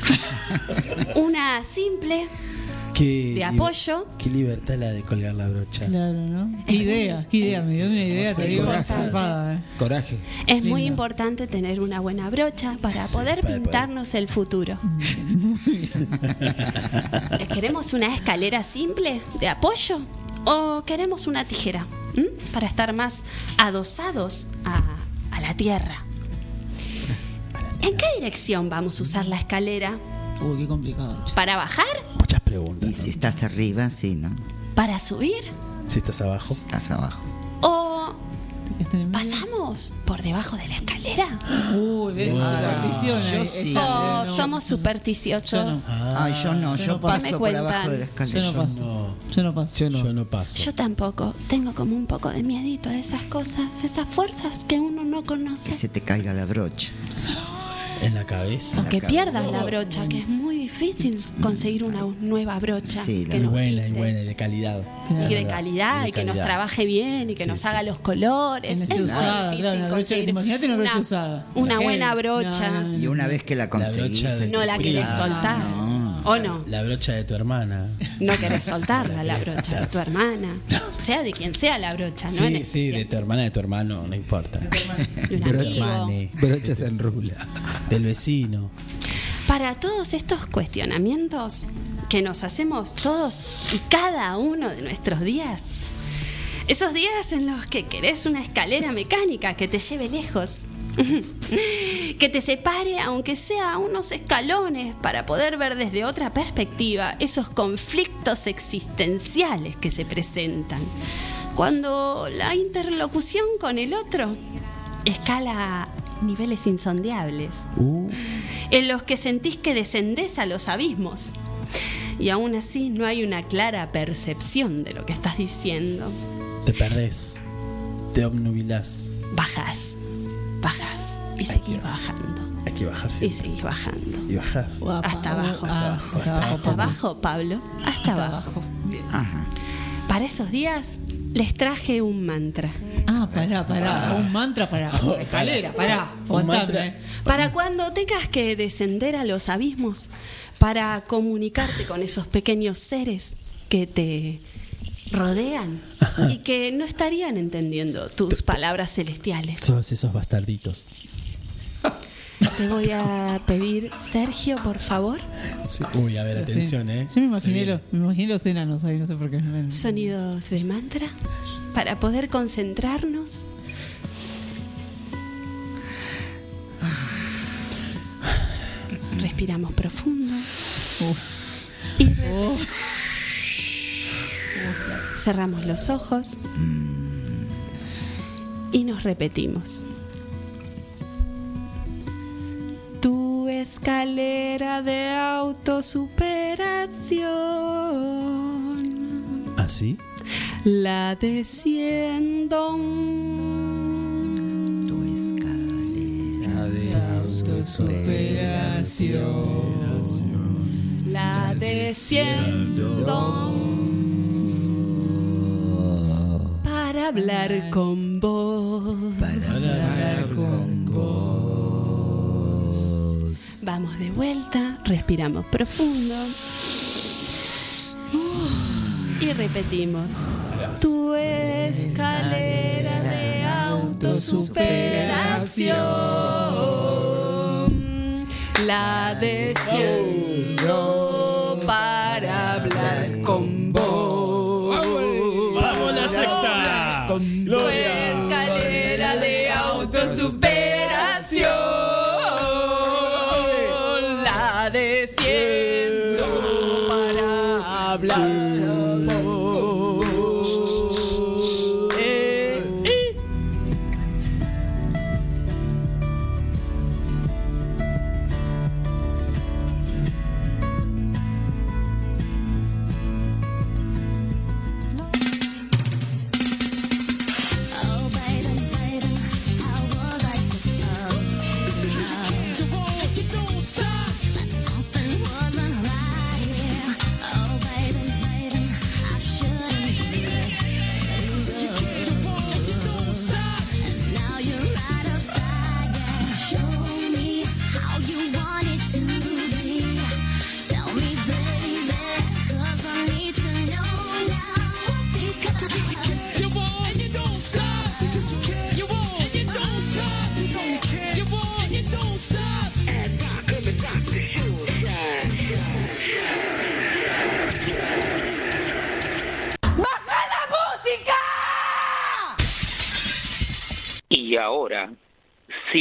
una simple Qué de apoyo. Qué libertad la de colgar la brocha. Claro, ¿no? Qué idea, qué idea, me dio una idea, te digo, coraje. ¿eh? Coraje. Es muy importante tener una buena brocha para Sí, poder para pintarnos el futuro. ¿Queremos una escalera simple de apoyo o queremos una tijera ¿m? para estar más adosados a, a la tierra? ¿En qué dirección vamos a usar la escalera? Uy, qué complicado. ¿Para bajar? Muchas preguntas. Y si estás arriba, sí, ¿no? ¿Para subir? Si estás abajo. Estás abajo. ¿O que por debajo de la escalera? Uy, ves, superstición yo ahí, sí. esa, ¿O eh, somos supersticiosos? Yo no. Ay, yo no, yo yo no paso. por abajo de la escalera. Yo no paso. Yo no paso. Yo no. yo no paso. Yo tampoco. Tengo como un poco de miedito a esas cosas, esas fuerzas que uno no Que conoce. se te caiga la brocha. En la cabeza. O que cabeza. pierdas la brocha, que es muy difícil conseguir una nueva brocha. Sí, la que Y buena, y buena, y de calidad. Y de calidad, y, que nos trabaje bien, y que Sí, nos sí. haga los colores. Una Es muy difícil claro, una brocha- conseguir imagínate una brocha usada. Una Heavy. buena brocha. No, no, no. Y una vez que la conseguís, brocha de No la querés soltar. No. ¿O no? La brocha de tu hermana. No querés soltarla, la brocha de tu hermana. Sea de quien sea la brocha, ¿no? En Sí, sí, de tu hermana, de tu hermano, no importa. Brocha. amigo. Brochas en rula. Del vecino. Para todos estos cuestionamientos que nos hacemos todos y cada uno de nuestros días, esos días en los que querés una escalera mecánica que te lleve lejos, que te separe aunque sea unos escalones para poder ver desde otra perspectiva esos conflictos existenciales que se presentan. Cuando la interlocución con el otro escala niveles insondiables en los que sentís que descendés a los abismos. Y aún así no hay una clara percepción de lo que estás diciendo. Te perdés. Te obnubilás. Bajas, bajas y seguís bajando. Hay que bajar Y siempre. seguís bajando. Y bajás. Guapa. Hasta abajo. Ah, hasta abajo. Hasta abajo, Pablo. Hasta abajo. Ajá. Para esos días les traje un mantra. Ah, pará, pará. Un mantra para la escalera, pará. Un mantra. Para cuando tengas que descender a los abismos, para comunicarte con esos pequeños seres que te rodean y que no estarían entendiendo tus palabras celestiales. Todos esos bastarditos. Te voy a pedir, Sergio, por favor, Sí. Uy, a ver, atención, Sí. ¿eh? Yo me imaginé, los, me imaginé los enanos ahí, no sé por qué. sonidos de mantra para poder concentrarnos. Respiramos profundo. Y re- cerramos los ojos. Y nos repetimos. Tu escalera de autosuperación. ¿Así? la desciendo. Tu escalera de La desciendo para hablar con vos. Vamos de vuelta, respiramos profundo. Y repetimos. Tu escalera de autosuperación. La desciendo para hablar con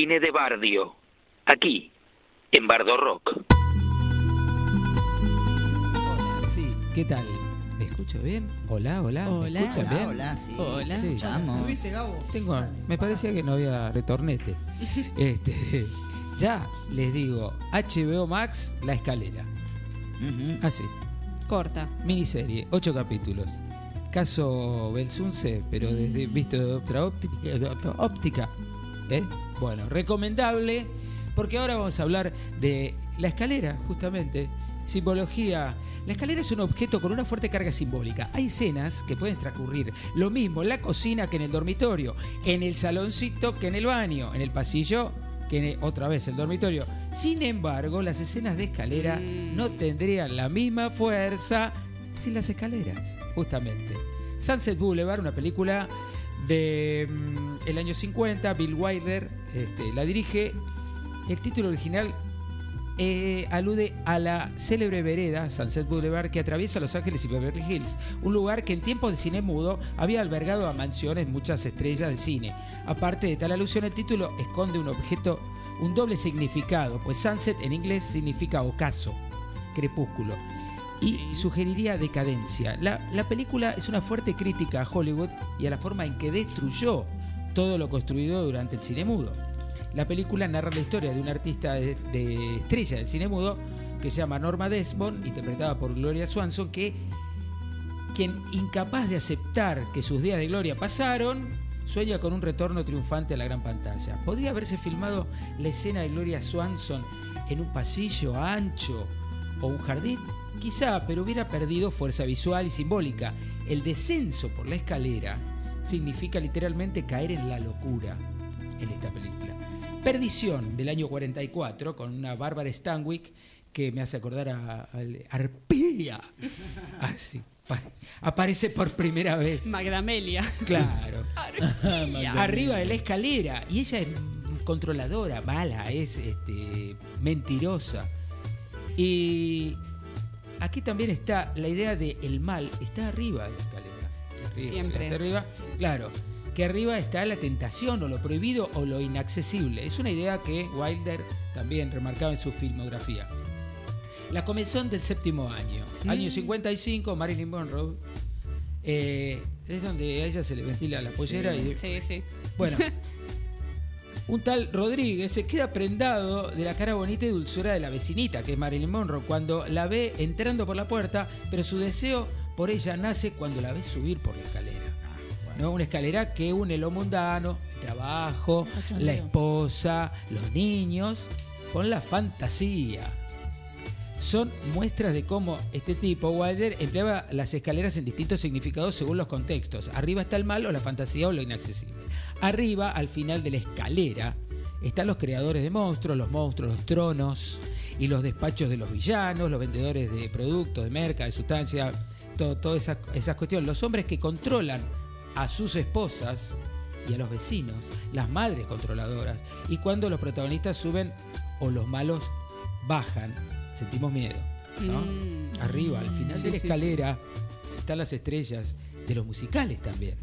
cine de Bardio, aquí, en Bardo Rock. Sí, ¿qué tal? ¿Me escucho bien? Hola, hola. ¿Me Hola. escuchan Hola, bien? hola, sí. Hola. Sí. Escuchamos. ¿Viste, Gabo? Tengo, me parecía que no había retornete. Este, ya les digo, HBO Max, La Escalera. Ujú. Así, Corta. miniserie, ocho capítulos. Caso Belsunce, pero desde visto de otra óptica. óptica ¿eh? Bueno, recomendable, porque ahora vamos a hablar de la escalera, justamente. Simbología. La escalera es un objeto con una fuerte carga simbólica. Hay escenas que pueden transcurrir lo mismo en la cocina que en el dormitorio, en el saloncito que en el baño, en el pasillo que en el- otra vez el dormitorio. Sin embargo, las escenas de escalera no tendrían la misma fuerza sin las escaleras, justamente. Sunset Boulevard, una película de mm, el año 50, Bill Wilder este, la dirige. El título original eh, alude a la célebre vereda Sunset Boulevard que atraviesa Los Ángeles y Beverly Hills, un lugar que en tiempos de cine mudo había albergado a mansiones muchas estrellas de cine. Aparte de tal alusión, el título esconde un objeto, un doble significado, pues Sunset en inglés significa ocaso, crepúsculo, y sugeriría decadencia. La, la película es una fuerte crítica a Hollywood y a la forma en que destruyó todo lo construido durante el cine mudo. La película narra la historia de un artista de, de estrella del cine mudo que se llama Norma Desmond, interpretada por Gloria Swanson, que quien incapaz de aceptar que sus días de gloria pasaron, sueña con un retorno triunfante a la gran pantalla. ¿Podría haberse filmado la escena de Gloria Swanson en un pasillo ancho o un jardín? Quizá, pero hubiera perdido fuerza visual y simbólica. El descenso por la escalera significa literalmente caer en la locura en esta película. Perdición del año 44 con una Bárbara Stanwyck que me hace acordar a, a Arpía. Así. pa- Aparece por primera vez. Magdamelia. Claro. Arriba de la escalera. Y ella es controladora, mala, es este, mentirosa. Y aquí también está la idea de el mal, está arriba de la Siempre. arriba, claro. Que arriba está la tentación o lo prohibido o lo inaccesible. Es una idea que Wilder también remarcaba en su filmografía. La comenzón del séptimo año. Mm. Año 55, Marilyn Monroe. eh, es donde a ella se le ventila la pollera y Sí, sí. bueno, un tal Rodríguez se queda prendado de la cara bonita y dulzura de la vecinita, que es Marilyn Monroe, cuando la ve entrando por la puerta, pero su deseo por ella nace cuando la ve subir por la escalera. ¿no? Una escalera que une lo mundano, el trabajo, la esposa, los niños, con la fantasía. Son muestras de cómo este tipo, Wilder, empleaba las escaleras en distintos significados según los contextos. Arriba está el mal o la fantasía o lo inaccesible. Arriba, al final de la escalera, están los creadores de monstruos, los monstruos, los tronos y los despachos de los villanos, los vendedores de productos, de merca, de sustancias, todo- todas esas, esas cuestiones. Los hombres que controlan a sus esposas y a los vecinos, las madres controladoras. Y cuando los protagonistas suben o los malos bajan, sentimos miedo. ¿no? Mm. Arriba, al final Sí, de la sí, escalera, están las estrellas de los musicales también.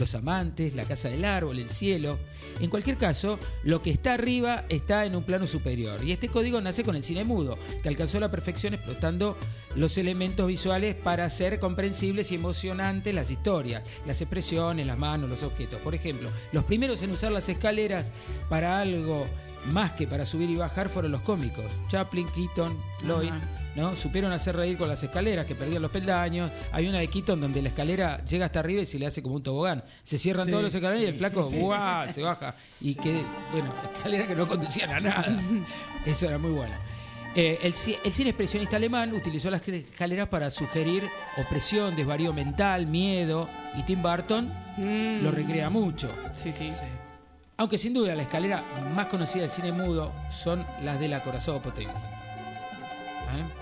Los amantes, la casa del árbol, el cielo. En cualquier caso, lo que está arriba está en un plano superior. Y este código nace con el cine mudo, que alcanzó la perfección explotando los elementos visuales para hacer comprensibles y emocionantes las historias, las expresiones, las manos, los objetos. Por ejemplo, los primeros en usar las escaleras para algo más que para subir y bajar fueron los cómicos. Chaplin, Keaton, Lloyd. ¿No? Supieron hacer reír con las escaleras que perdían los peldaños. Hay una de Keaton donde la escalera llega hasta arriba y se le hace como un tobogán. Se cierran Sí, todos los escaleras y el sí, flaco sí. ¡guau! se baja. Y que, bueno, escaleras que no conducían a nada. Eso era muy bueno. Eh, el, ci- el cine expresionista alemán utilizó las escaleras para sugerir opresión, desvarío mental, miedo. Y Tim Burton Mm. lo recrea mucho. Sí, sí. Aunque sin duda la escalera más conocida del cine mudo son las del acorazado Potemkin. ¿Eh?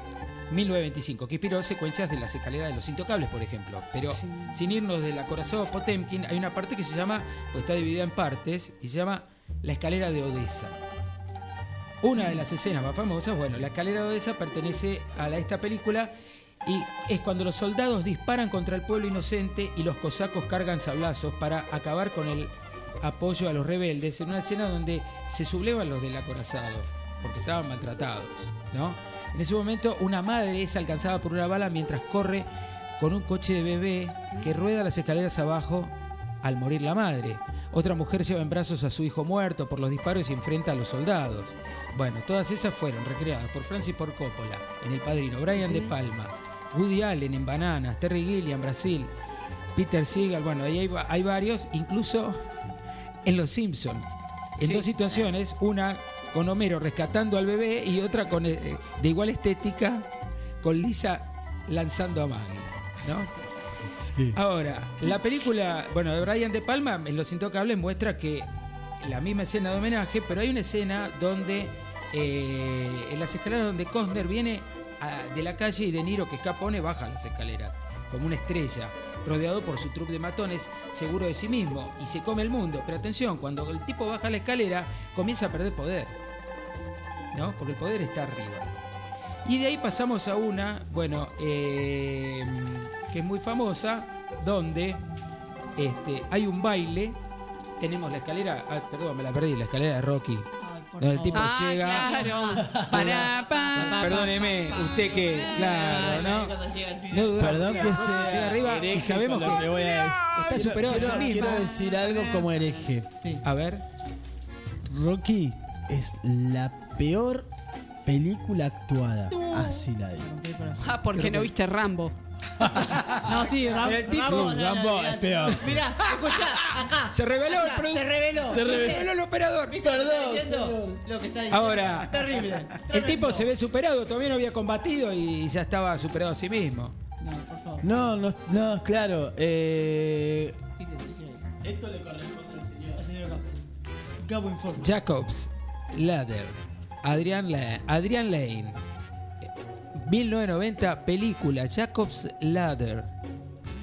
1925, que inspiró secuencias de las escaleras de los intocables, por ejemplo. Pero sin irnos del acorazado Potemkin, hay una parte que se llama, pues está dividida en partes, y se llama la escalera de Odessa. Una de las escenas más famosas, bueno, la escalera de Odessa pertenece a la- esta película y es cuando los soldados disparan contra el pueblo inocente y los cosacos cargan sablazos para acabar con el apoyo a los rebeldes en una escena donde se sublevan los del acorazado, porque estaban maltratados, ¿no? En ese momento una madre es alcanzada por una bala mientras corre con un coche de bebé que rueda las escaleras abajo al morir la madre. Otra mujer lleva en brazos a su hijo muerto por los disparos y enfrenta a los soldados. Bueno, todas esas fueron recreadas por Francis Ford Coppola en El Padrino, Brian De Palma, Woody Allen en Bananas, Terry Gilliam, Brasil, Peter Seagal, bueno, ahí hay, va- hay varios, incluso en Los Simpson. En Sí. dos situaciones, una con Homero rescatando al bebé y otra con eh, de igual estética con Lisa lanzando a Maggie, ¿no? Sí. Ahora, la película, bueno, de Brian De Palma, en Los Intocables, muestra que la misma escena de homenaje, pero hay una escena donde, eh, en las escaleras donde Costner viene a- de la calle y De Niro, que es Capone, baja las escaleras, como una estrella, rodeado por su trupe de matones, seguro de sí mismo, y se come el mundo. Pero atención, cuando el tipo baja la escalera, comienza a perder poder, ¿no? Porque el poder está arriba. Y de ahí pasamos a una, bueno, eh, que es muy famosa, donde este, hay un baile. Tenemos la escalera, ah, perdón, me la perdí, la escalera de Rocky. El tipo Ah, llega. claro. Pará, pa. Perdóneme, usted que, claro, ¿no? Perdón que sea llega arriba y sabemos que, que voy a está Quiero- superado a sí quiero- mismo. Quiero decir algo como hereje. A ver. Rocky es la peor película actuada. Así la digo. Ah, porque no viste Rambo. No, sí, Ram- Pero el tipo- Rambo, Sí, no, Rambo no, es no. peor. Mirá, escuchá, acá. Se reveló el producto. Se reveló. Se Se reveló. el operador. ¿Viste lo que está Perdón, diciendo? señor. Lo que está diciendo. Ahora, Es terrible. el tipo se ve superado, todavía no había combatido y ya estaba superado a sí mismo. No, por favor. No, no, no, claro. Eh, esto le corresponde al señor. al señor Gabo. Gabo informa. Jacobs, Ladder, Adrián, La- Adrián Lane, 1990, película, Jacobs Ladder.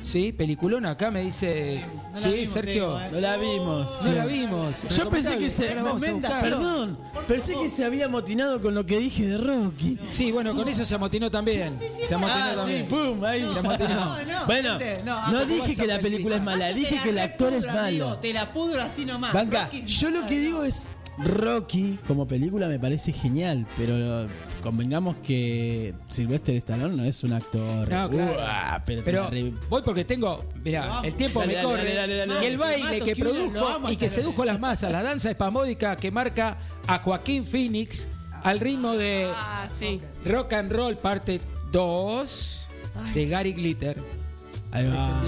Sí, peliculona, acá me dice. No sí, vimos, Sergio. ¿eh? No la vimos. No la vimos. Yo pensé que se. Ya la vamos a buscar. Perdón, pensé que se había amotinado con lo que dije de Rocky. Sí, bueno, con eso se amotinó también. se amotinó Ah, sí, pum, ahí. Se amotinó. No, no, Bueno, gente, no, ah, ¿cómo dije que la película es mala, dije que el actor es malo. Te la pudro así nomás. Banca, yo lo que digo es Rocky como película me parece genial, pero convengamos que Sylvester Stallone no es un actor. No, claro. Uah, pero, re- voy porque tengo, mira, el tiempo Dale, me dale, corre dale, dale, dale, y el baile Mato, que produjo y que sedujo a las masas, la danza espasmódica que marca a Joaquín Phoenix al ritmo de Ah, sí. Rock and Roll parte 2 de Gary Glitter. Ahí va.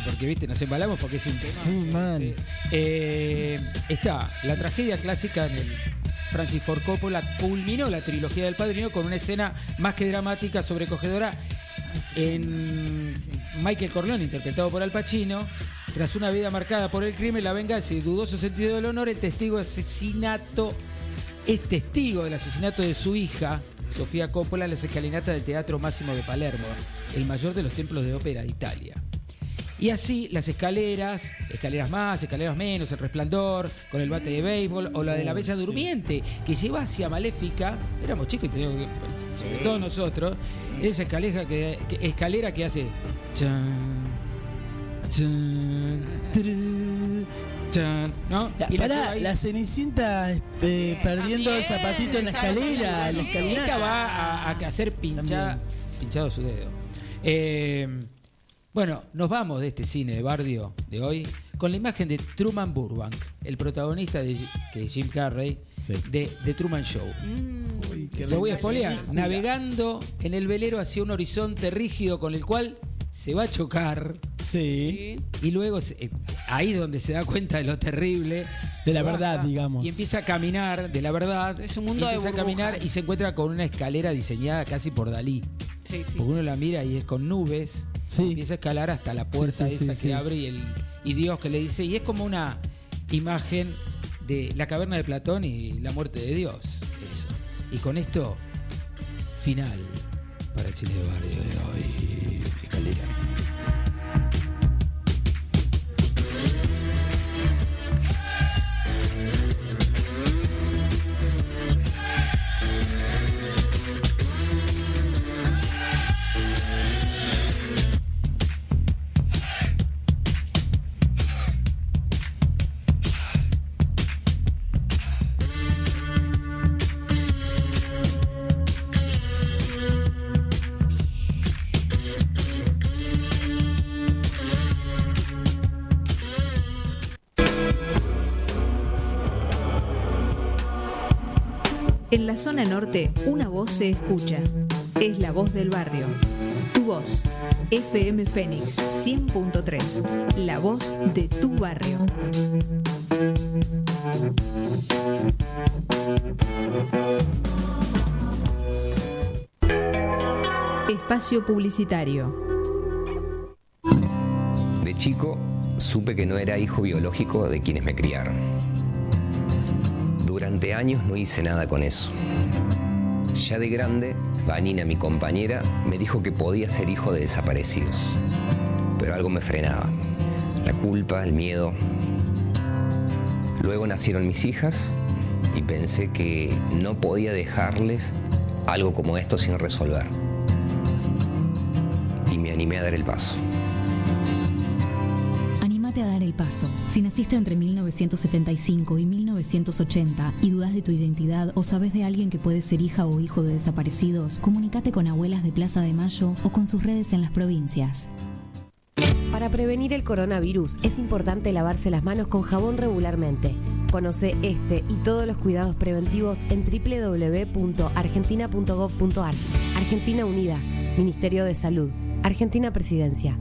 Porque viste, nos embalamos porque es un tema. Sí, man. eh, está la tragedia clásica en el Francis Ford Coppola culminó la trilogía del Padrino con una escena más que dramática, sobrecogedora en Michael Corleone, interpretado por Al Pacino. Tras una vida marcada por el crimen, la venganza y dudoso sentido del honor, el testigo de asesinato es testigo del asesinato de su hija, Sofía Coppola, en las escalinatas del Teatro Máximo de Palermo, el mayor de los templos de ópera de Italia. Y así las escaleras, escaleras más, escaleras menos, el resplandor, con el bate de béisbol, o la de la bella durmiente, que lleva hacia Maléfica, éramos chicos y teníamos que, sobre todo nosotros, esa escalera que, que- escalera que hace chan, chan, tru, chan, ¿no? La, Y la pará, la Cenicienta eh, perdiendo el zapatito en la escalera, la escalinata. va a, a hacer pincha- pinchado su dedo. Eh, bueno, nos vamos de este cine de Bardio de hoy con la imagen de Truman Burbank, el protagonista de que es Jim Carrey de The Truman Show. qué Se voy a espolear. Navegando en el velero hacia un horizonte rígido con el cual se va a chocar. Sí. Y luego, se- eh, ahí donde se da cuenta de lo terrible. De la verdad, digamos. Y empieza a caminar de la verdad. Es un mundo y de empieza a burbujas. caminar y se encuentra con una escalera diseñada casi por Dalí. Sí, sí. Porque uno la mira y es con nubes. Sí. Empieza a escalar hasta la puerta Sí, esa que abre y, el, y Dios que le dice. Y es como una imagen de la caverna de Platón y la muerte de Dios. Eso. Y con esto, final para el cine de barrio de hoy. Escalera. En la zona norte, una voz se escucha. Es la voz del barrio. Tu voz. FM Fénix 100.3. La voz de tu barrio. Espacio publicitario. De chico supe que no era hijo biológico de quienes me criaron. Años no hice nada con eso. Ya de grande, Vanina, mi compañera, me dijo que podía ser hijo de desaparecidos. Pero algo me frenaba. La culpa, el miedo. Luego nacieron mis hijas y pensé que no podía dejarles algo como esto sin resolver. Y me animé a dar el paso. Anímate a dar el paso. Si naciste entre 1975 y 1980 y dudas de tu identidad o sabes de alguien que puede ser hija o hijo de desaparecidos, comunícate con abuelas de Plaza de Mayo o con sus redes en las provincias. Para prevenir el coronavirus es importante lavarse las manos con jabón regularmente. Conoce este y todos los cuidados preventivos en www.argentina.gov.ar. Argentina Unida, Ministerio de Salud, Argentina Presidencia.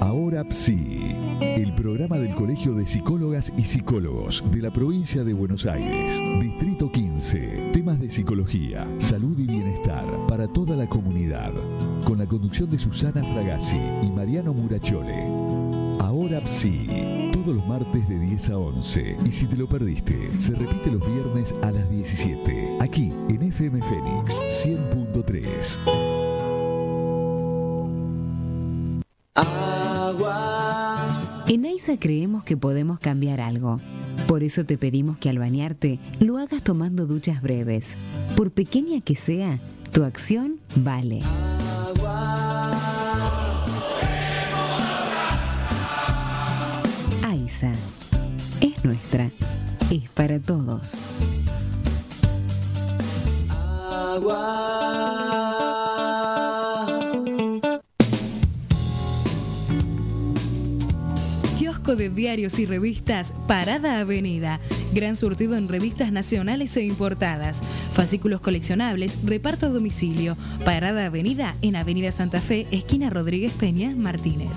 Ahora PSI, el programa del Colegio de Psicólogas y Psicólogos de la provincia de Buenos Aires, Distrito 15, temas de psicología, salud y bienestar para toda la comunidad, con la conducción de Susana Fragazzi y Mariano Murachole. Ahora PSI, todos los martes de 10 a 11, y si te lo perdiste, se repite los viernes a las 17, aquí en FM Fénix 100.3. En AISA creemos que podemos cambiar algo. Por eso te pedimos que al bañarte lo hagas tomando duchas breves. Por pequeña que sea, tu acción vale. AISA es nuestra, es para todos. De diarios y revistas Parada Avenida. Gran surtido en revistas nacionales e importadas. Fascículos coleccionables, reparto a domicilio. Parada Avenida en Avenida Santa Fe, esquina Rodríguez Peña, Martínez.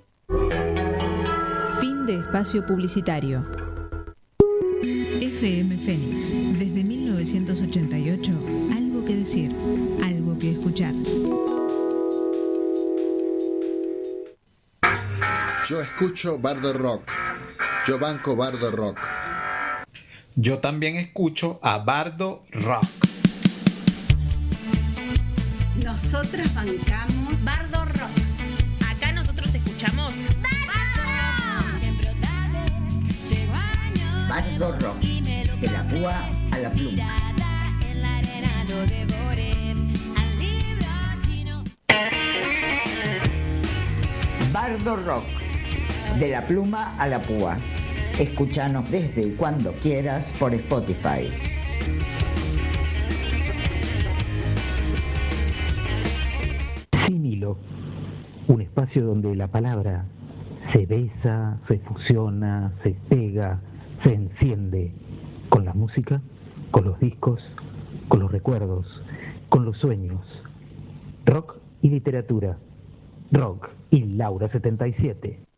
Fin de espacio publicitario. FM Fénix, desde 1988, algo que decir, algo que escuchar. Yo escucho Bardo Rock. Yo banco Bardo Rock. Yo también escucho a Bardo Rock. Nosotras bancamos Bardo Bardo Rock, de la púa a la pluma. Bardo Rock, de la pluma a la púa. Escúchanos desde y cuando quieras por Spotify. Sinilo, un espacio donde la palabra se besa, se fusiona, se pega, se enciende con la música, con los discos, con los recuerdos, con los sueños. Rock y literatura. Rock y Laura 77.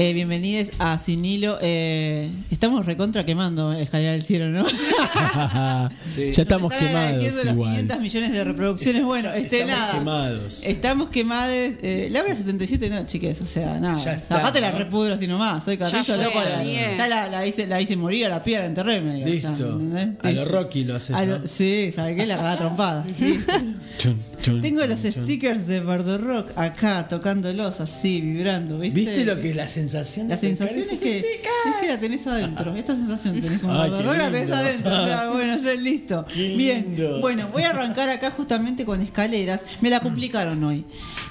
Eh, bienvenidos a Sinilo. Eh, estamos recontra quemando Escalera del Cielo, ¿no? Ya estamos quemados agradeciendo los igual. 500 millones de reproducciones. Bueno, este Estamos nada. quemados. Estamos quemados. Eh, Laura 77, no, chiques, o sea, nada. Ya Zapate la ¿no? repudro así nomás. Soy Ya carrizo, fue, loco. la- ya la, la hice, la hice morir a la piedra, la enterré. digo, Listo. A lo. Rocky lo lo- ¿no? Sí, ¿sabes qué? La cagada trompada. Tengo los stickers de Bardo Rock acá, tocándolos así, vibrando, ¿viste? ¿Viste lo que es la sensación? La de sensación es que, es que la tenés adentro. Esta sensación tenés como Ay, Bardo Rock, la tenés adentro. O sea, bueno, es listo. Bien. Bueno, voy a arrancar acá justamente con escaleras. Me la complicaron hoy.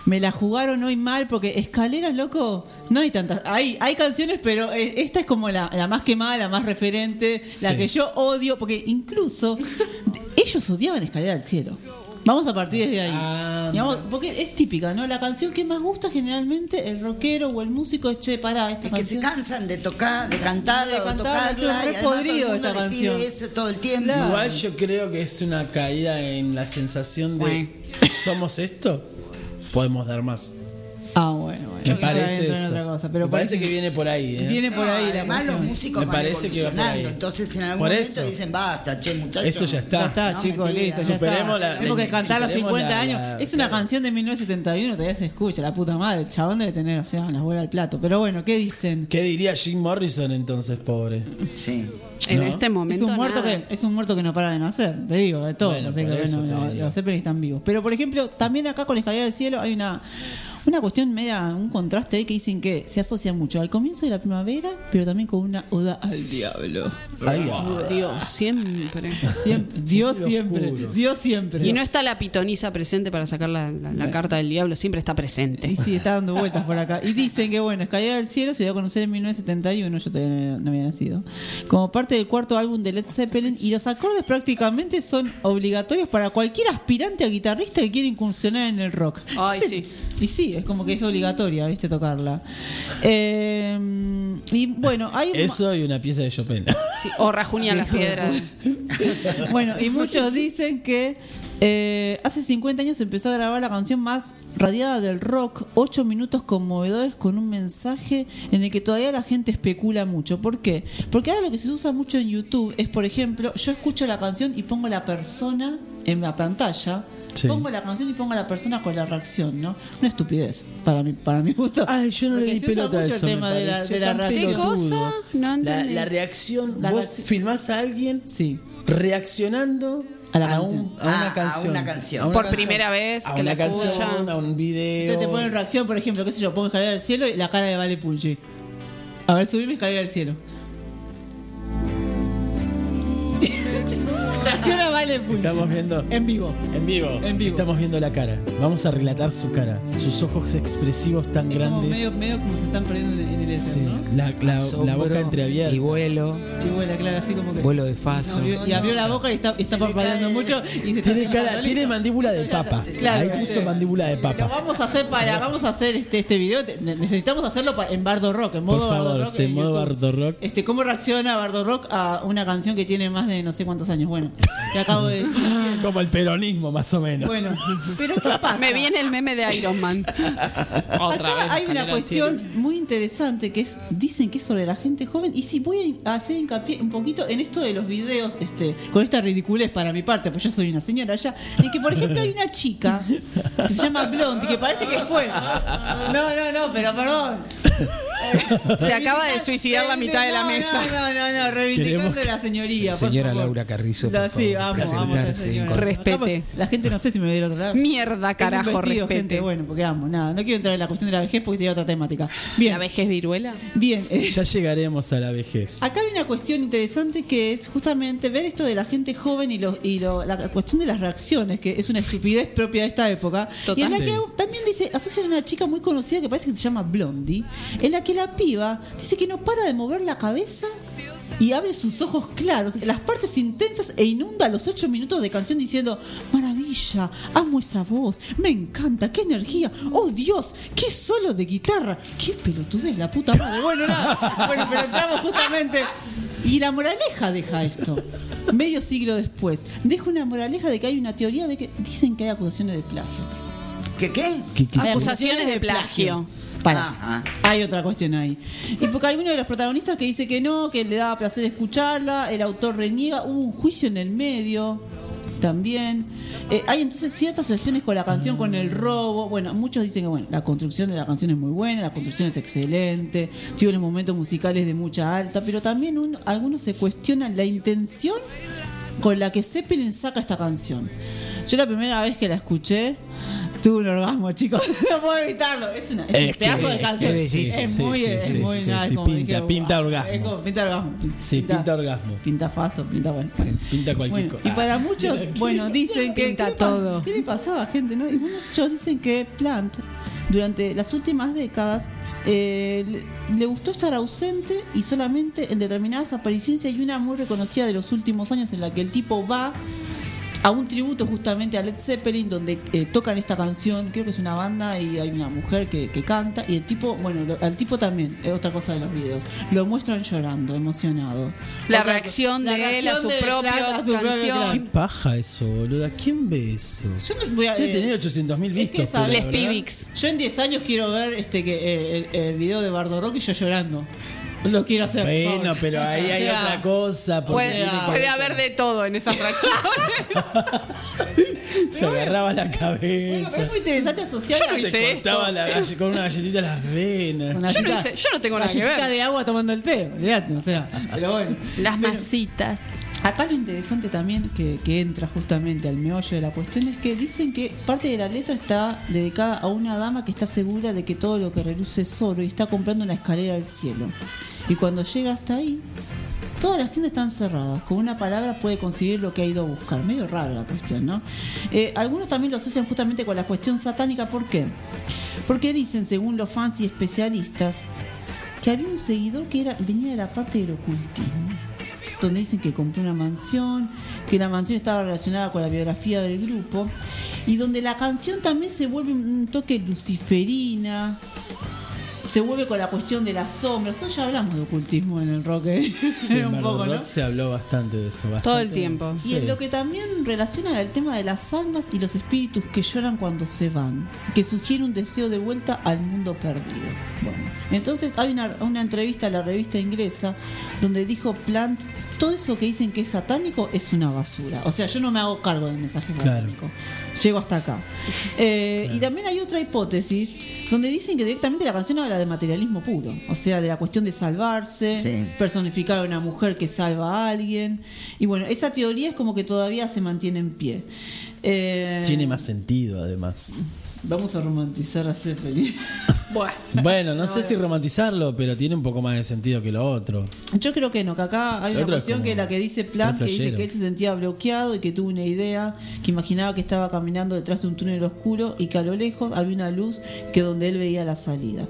Me la jugaron hoy mal porque escaleras, loco, no hay tantas. Hay, hay canciones, pero eh, esta es como la, la más quemada, la más referente, la Sí. que yo odio, porque incluso ellos odiaban Escalera al Cielo. Vamos a partir desde ahí. Ah, Digamos, porque es típica, ¿no? La canción que más gusta generalmente el rockero o el músico es che, pará, esta Es que se canción. cansan de tocar, de cantarla, De de, cantarla, tocarla. re todo el podrido esta canción. eso todo el tiempo. Igual yo creo que es una caída en la sensación de somos esto, podemos dar más. Ah, bueno, bueno. Me parece eso. otra cosa, pero Me parece que viene por ahí. ¿eh? Viene por ahí. Además, los músicos Me van parece que va por ahí. evolucionando. Entonces, en algún Por momento eso. dicen, basta, che, muchachos. Esto ya está. Ya está, No chicos, listo. Ya Superemos está. la- Tenemos que cantar los superemos 50 la- años. la- es una canción de 1971, todavía se escucha, la puta madre. El chabón debe tener, o sea, las bolas al plato. Pero bueno, ¿qué dicen? ¿Qué diría Jim Morrison entonces, pobre? Sí. En ¿No? este momento. es un muerto nada. que es un muerto que no para de nacer, te digo, de todo. Bueno, que, los Zeppelin están vivos. Pero por ejemplo, también acá con la escalera del cielo hay una una cuestión media, un contraste ahí que dicen que se asocia mucho al comienzo de la primavera, pero también con una oda al diablo. Ay, Oh, Dios, siempre. Siempre, Dios Siempre. Dios siempre. Y no está la pitonisa presente para sacar la, la- la carta del diablo, siempre está presente. Y sí, está dando vueltas por acá. Y dicen que, bueno, Escalera del Cielo se dio a conocer en 1971, yo todavía no había nacido, como parte del cuarto álbum de Led Zeppelin. Y los acordes prácticamente son obligatorios para cualquier aspirante a guitarrista que quiera incursionar en el rock. Ay, sí. Y sí, es como que es obligatoria, ¿viste? Tocarla. Eh, y bueno, hay un- Eso y una pieza de Chopin. Sí, o rajuña las piedras. Bueno, y muchos dicen que eh, hace 50 años empezó a grabar la canción más radiada del rock, 8 minutos conmovedores con un mensaje en el que todavía la gente especula mucho. ¿Por qué? Porque ahora lo que se usa mucho en YouTube es, por ejemplo, yo escucho la canción y pongo la persona en la pantalla. Sí. Pongo la canción y pongo a la persona con la reacción, ¿no? Una estupidez, para mi, para mi gusto. Ay, yo no le Porque di se usa pelota a el eso. me tema de la, de la reacción. ¿Qué cosa? No La, la reacción, La vos reacci- filmás a alguien Sí. reaccionando A la un- canción. a una Ah, a canción. una canción. A una Por canción. primera vez A que una la canción, escuchan. A un video. Entonces te ponen reacción, por ejemplo, qué sé yo, pongo escalera del cielo y la cara de Vale Punchi. A ver, subime escalera del cielo. reacciona vale punchi. Estamos viendo. En vivo. En vivo. En vivo. Estamos viendo la cara. Vamos a relatar su cara. Sus ojos expresivos tan Es como grandes. medio, medio como se están perdiendo en, el éter, Sí, ¿no? la, la- boca entreabierta. Y vuelo. Y vuela, claro, así como que. Vuelo de faso. No, y, y abrió la boca y está, está parpadeando mucho. Y se está Tiene, cara, tiene mandíbula de papa. Claro, Ahí puso mandíbula de Lo papa. vamos a hacer para, vamos a hacer este, este video. Necesitamos hacerlo en Bardo Rock, en Por modo Bardo favor, Rock. sí, en modo. Bardo Rock. Este, ¿Cómo reacciona Bardo Rock a una canción que tiene más de no sé cuántos años? Bueno, te acabo de decir. Como el peronismo, más o menos. Bueno, pero ¿qué pasa? Me viene el meme de Iron Man. Otra Acá vez. hay una cuestión muy interesante que es, dicen que es sobre la gente joven y sí voy a hacer hincapié un poquito en esto de los videos, este, con esta ridiculez para mi parte, pues yo soy una señora ya, en que por ejemplo hay una chica que se llama Blondie, que parece que fue. No, no, no, pero perdón. Se acaba de suicidar la mitad de la mesa. No, no, no, no, reivindicando la señoría. por Señora favor. Laura Carrizo, por La- sí, señora. con- Respete. La gente no sé si me ve del otro lado. Mierda, carajo, vestido, respete. gente, bueno, porque amo, nada. No quiero entrar en la cuestión de la vejez porque sería otra temática. Bien, ¿La vejez viruela? bien. Ya llegaremos a la vejez. Acá hay una cuestión interesante que es justamente ver esto de la gente joven y, lo, y lo- la cuestión de las reacciones, que es una estupidez propia de esta época. Total. Y en la que también dice, asocian a una chica muy conocida que parece que se llama Blondie, en la que la piba dice que no para de mover la cabeza y abre sus ojos claros, las partes intensas e inunda los ocho minutos de canción diciendo, maravilla, amo esa voz, me encanta, qué energía, oh Dios, qué solo de guitarra, qué pelotudez, la puta madre. Bueno, nada, bueno, pero entramos justamente. Y la moraleja deja esto. Medio siglo después, deja una moraleja de que hay una teoría de que dicen que hay acusaciones de plagio. ¿Qué qué? ¿Qué- qué- Hay Acusaciones de plagio. Para. Ajá. Hay otra cuestión ahí. Y porque hay uno de los protagonistas que dice que no, que le daba placer escucharla, el autor reniega, hubo un juicio en el medio también. Eh, hay entonces ciertas sesiones con la canción, con el robo. Bueno, muchos dicen que bueno, la construcción de la canción es muy buena, la construcción es excelente, tiene unos momentos musicales de mucha alta, pero también un- algunos se cuestionan la intención con la que Zeppelin saca esta canción. Yo la primera vez que la escuché tuve un orgasmo, chicos. No puedo evitarlo. Es, una, es, Es un pedazo que- de canción. sí, es sí, muy, sí, es sí, muy sí, nada, como pinta- dije, pinta wow, orgasmo. Es como pinta orgasmo. Sí, pinta orgasmo. Pinta faso, pinta bueno. Pinta cualquier Bueno, cosa. y para muchos, bueno, dicen que. Pinta ¿qué le pa- todo. ¿Qué le pasaba, gente? No? Y muchos dicen que Plant, durante las últimas décadas, eh, le, le gustó estar ausente y solamente en determinadas apariciones y hay una muy reconocida de los últimos años en la que el tipo va a un tributo justamente a Led Zeppelin donde eh, tocan esta canción, creo que es una banda y hay una mujer que, que canta y el tipo, bueno, lo- al tipo también, es otra cosa de los videos, lo muestran llorando, emocionado. La Otra- reacción la de él a reacción su propia Plant a su propia canción. Plant. ¿Qué paja eso, boluda? ¿Quién ve eso? Yo no voy a, Debe eh, tener 800 mil es que vistos. esa- Les Pibix. Yo en 10 años quiero ver este que eh, el, el video de Bardo Rock y yo llorando. Lo quiero hacer. Bueno, pero ahí O hay sea, otra cosa. porque Puede, puede haber de todo en esas reacciones. Se agarraba la Bueno, cabeza. pero es muy interesante asociar Yo no a- hice se esto. la galle- con una galletita las venas. una Yo no hice- yo no tengo nada que galletita ver. de agua tomando el té, olvídate, o sea, pero bueno. Las masitas. Acá lo interesante también que, entra justamente al meollo de la cuestión es que dicen que parte de la letra está dedicada a una dama que está segura de que todo lo que reluce es oro y está comprando una escalera al cielo. Y cuando llega hasta ahí, todas las tiendas están cerradas. Con una palabra puede conseguir lo que ha ido a buscar. Medio raro la cuestión, ¿no? Eh, algunos también lo asocian justamente con la cuestión satánica. ¿Por qué? Porque dicen, según los fans y especialistas, que había un seguidor que era venía de la parte del ocultismo donde dicen que compró una mansión, que la mansión estaba relacionada con la biografía del grupo, y donde la canción también se vuelve un toque luciferina, se vuelve con la cuestión de las sombras. Nosotros ya hablamos de ocultismo en el rock, ¿eh? Sí, en un Bardo poco, Rock ¿no? se habló bastante de eso. Todo bastante. el tiempo. Y Sí. en lo que también relaciona el tema de las almas y los espíritus que lloran cuando se van, que sugiere un deseo de vuelta al mundo perdido. Bueno, entonces hay una, una entrevista a la revista inglesa donde dijo Plant, todo eso que dicen que es satánico es una basura. O sea, yo no me hago cargo del mensaje Claro. Llego hasta acá. Eh, Y también hay otra hipótesis donde dicen que directamente la canción habla de materialismo puro. O sea, de la cuestión de salvarse, Sí. personificar a una mujer que salva a alguien. Y bueno, esa teoría es como que todavía se mantiene en pie. Eh, Tiene más sentido, además. Vamos a romantizar a Zeppelin. Bueno, no, sé si romantizarlo, pero tiene un poco más de sentido que lo otro. Yo creo que no, que acá hay Lo una es cuestión que es la que dice Platt, que dice que él se sentía bloqueado y que tuvo una idea, que imaginaba que estaba caminando detrás de un túnel oscuro y que a lo lejos había una luz que donde él veía la salida.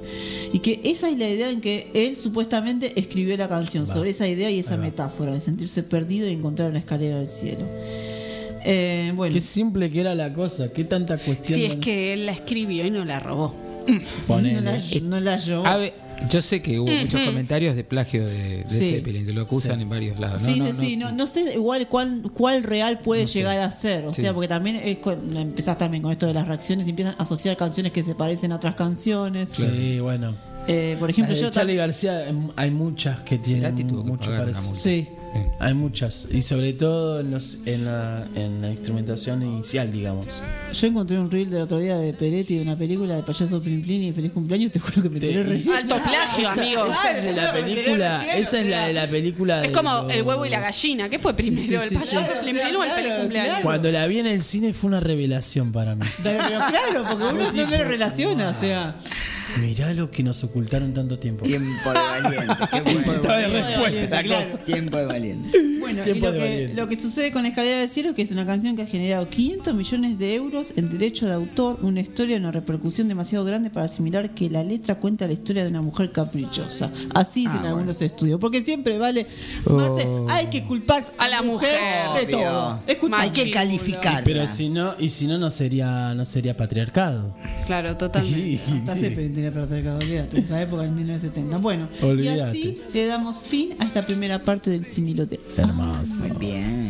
Y que esa es la idea en que él supuestamente escribió la canción, Va. sobre esa idea y esa metáfora de sentirse perdido y encontrar una escalera del cielo. Eh, bueno. Qué simple que era la cosa, qué tanta cuestión. Si es que él la escribió y no la robó. Ponele. No la, no la llevó. A ver, yo sé que hubo muchos Ujú. comentarios de plagio de, de Sí. Zeppelin, que lo acusan Sí. en varios lados. No, Sí, no, sí, no, no sé igual cuál, cuál real puede No sé. llegar a ser. O Sí. sea, porque también es con- empezás también con esto de las reacciones y empiezan a asociar canciones que se parecen a otras canciones. Sí, bueno. Eh, por ejemplo, yo Charlie García hay muchas que tienen mucho parecido. multa. Sí. Hay muchas. Y sobre todo en, los- en, la, en la instrumentación inicial, digamos. Yo encontré un reel del otro día de Peretti de una película de payaso Plin Plin y feliz cumpleaños. Te juro que me enteré recién. Alto plagio, Esa, amigo. esa es de la película. Esa es la de la película. Es como los- el huevo y la gallina. ¿Qué fue primero? sí, ¿El sí, payaso sí. Plin Plin o el feliz cumpleaños? Cuando la vi en el cine fue una revelación para mí. Pero claro, porque uno no le relaciona, o sea. Mirá lo que nos ocultaron tanto tiempo. Tiempo de valiente. Estaba de cosa. Tiempo de valiente. Bueno, y lo de que, valiente. lo que sucede con Escalera del Cielo, que es una canción que ha generado 500 millones de euros en derecho de autor, una historia una repercusión demasiado grande para asimilar que la letra cuenta la historia de una mujer caprichosa. Así dicen Ah, algunos estudios, porque siempre vale, eh, hay que culpar A la mujer. de todo. Escucha, Hay que calificar. Pero si no, y si no, no sería, no sería patriarcado. Claro, totalmente. Sí, Hasta sí. siempre tenía patriarcado, olvídate, en esa época en 1970. Bueno, y así le damos fin a esta primera parte del Sinilote. Hermoso. Muy bien.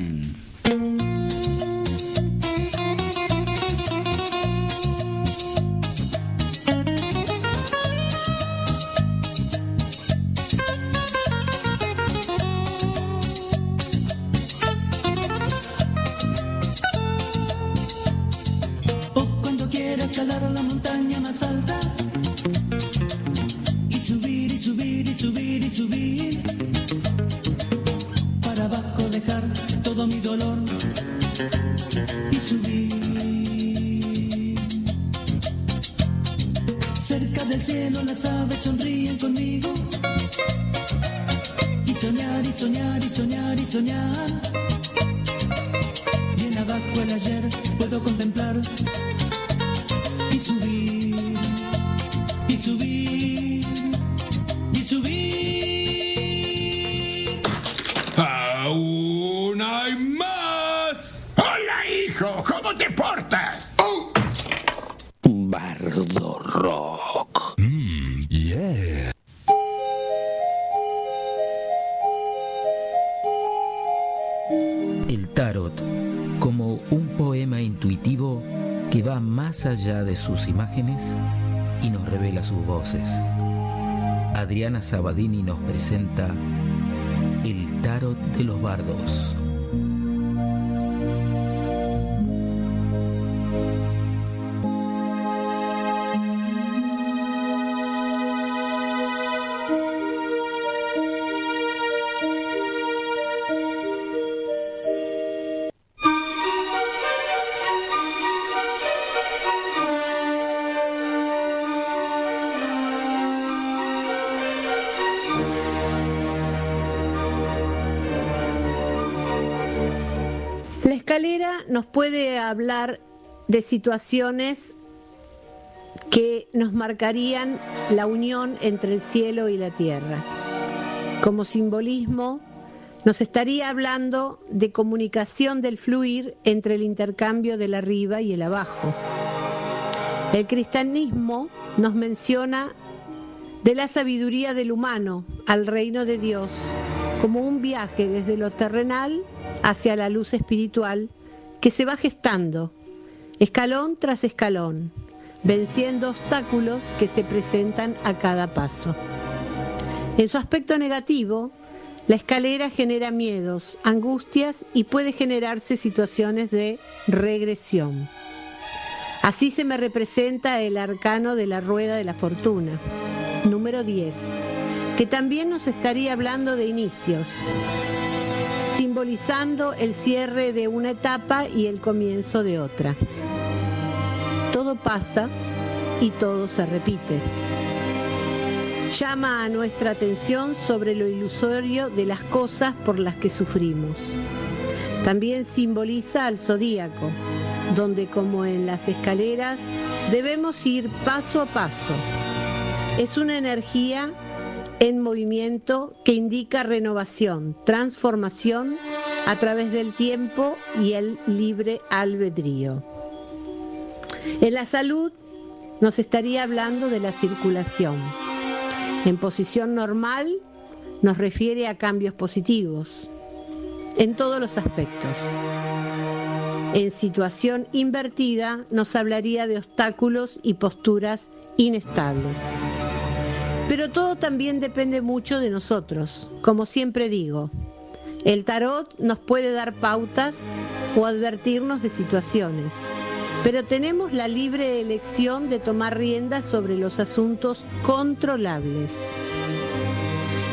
Sus voces. Adriana Sabadini nos presenta El tarot de los bardos. De situaciones que nos marcarían la unión entre el cielo y la tierra. Como simbolismo, nos estaría hablando de comunicación del fluir entre el intercambio del arriba y el abajo. El cristianismo nos menciona de la sabiduría del humano al reino de Dios como un viaje desde lo terrenal hacia la luz espiritual que se va gestando, escalón tras escalón, venciendo obstáculos que se presentan a cada paso. En su aspecto negativo, la escalera genera miedos, angustias y puede generarse situaciones de regresión. Así se me representa el arcano de la rueda de la fortuna, número 10, que también nos estaría hablando de inicios, simbolizando el cierre de una etapa y el comienzo de otra. Todo pasa y todo se repite. Llama a nuestra atención sobre lo ilusorio de las cosas por las que sufrimos. También simboliza al zodíaco, donde como en las escaleras debemos ir paso a paso. Es una energía en movimiento que indica renovación, transformación a través del tiempo y el libre albedrío. En la salud nos estaría hablando de la circulación. En posición normal nos refiere a cambios positivos en todos los aspectos. En situación invertida nos hablaría de obstáculos y posturas inestables. Pero todo también depende mucho de nosotros. Como siempre digo, el tarot nos puede dar pautas o advertirnos de situaciones, pero tenemos la libre elección de tomar riendas sobre los asuntos controlables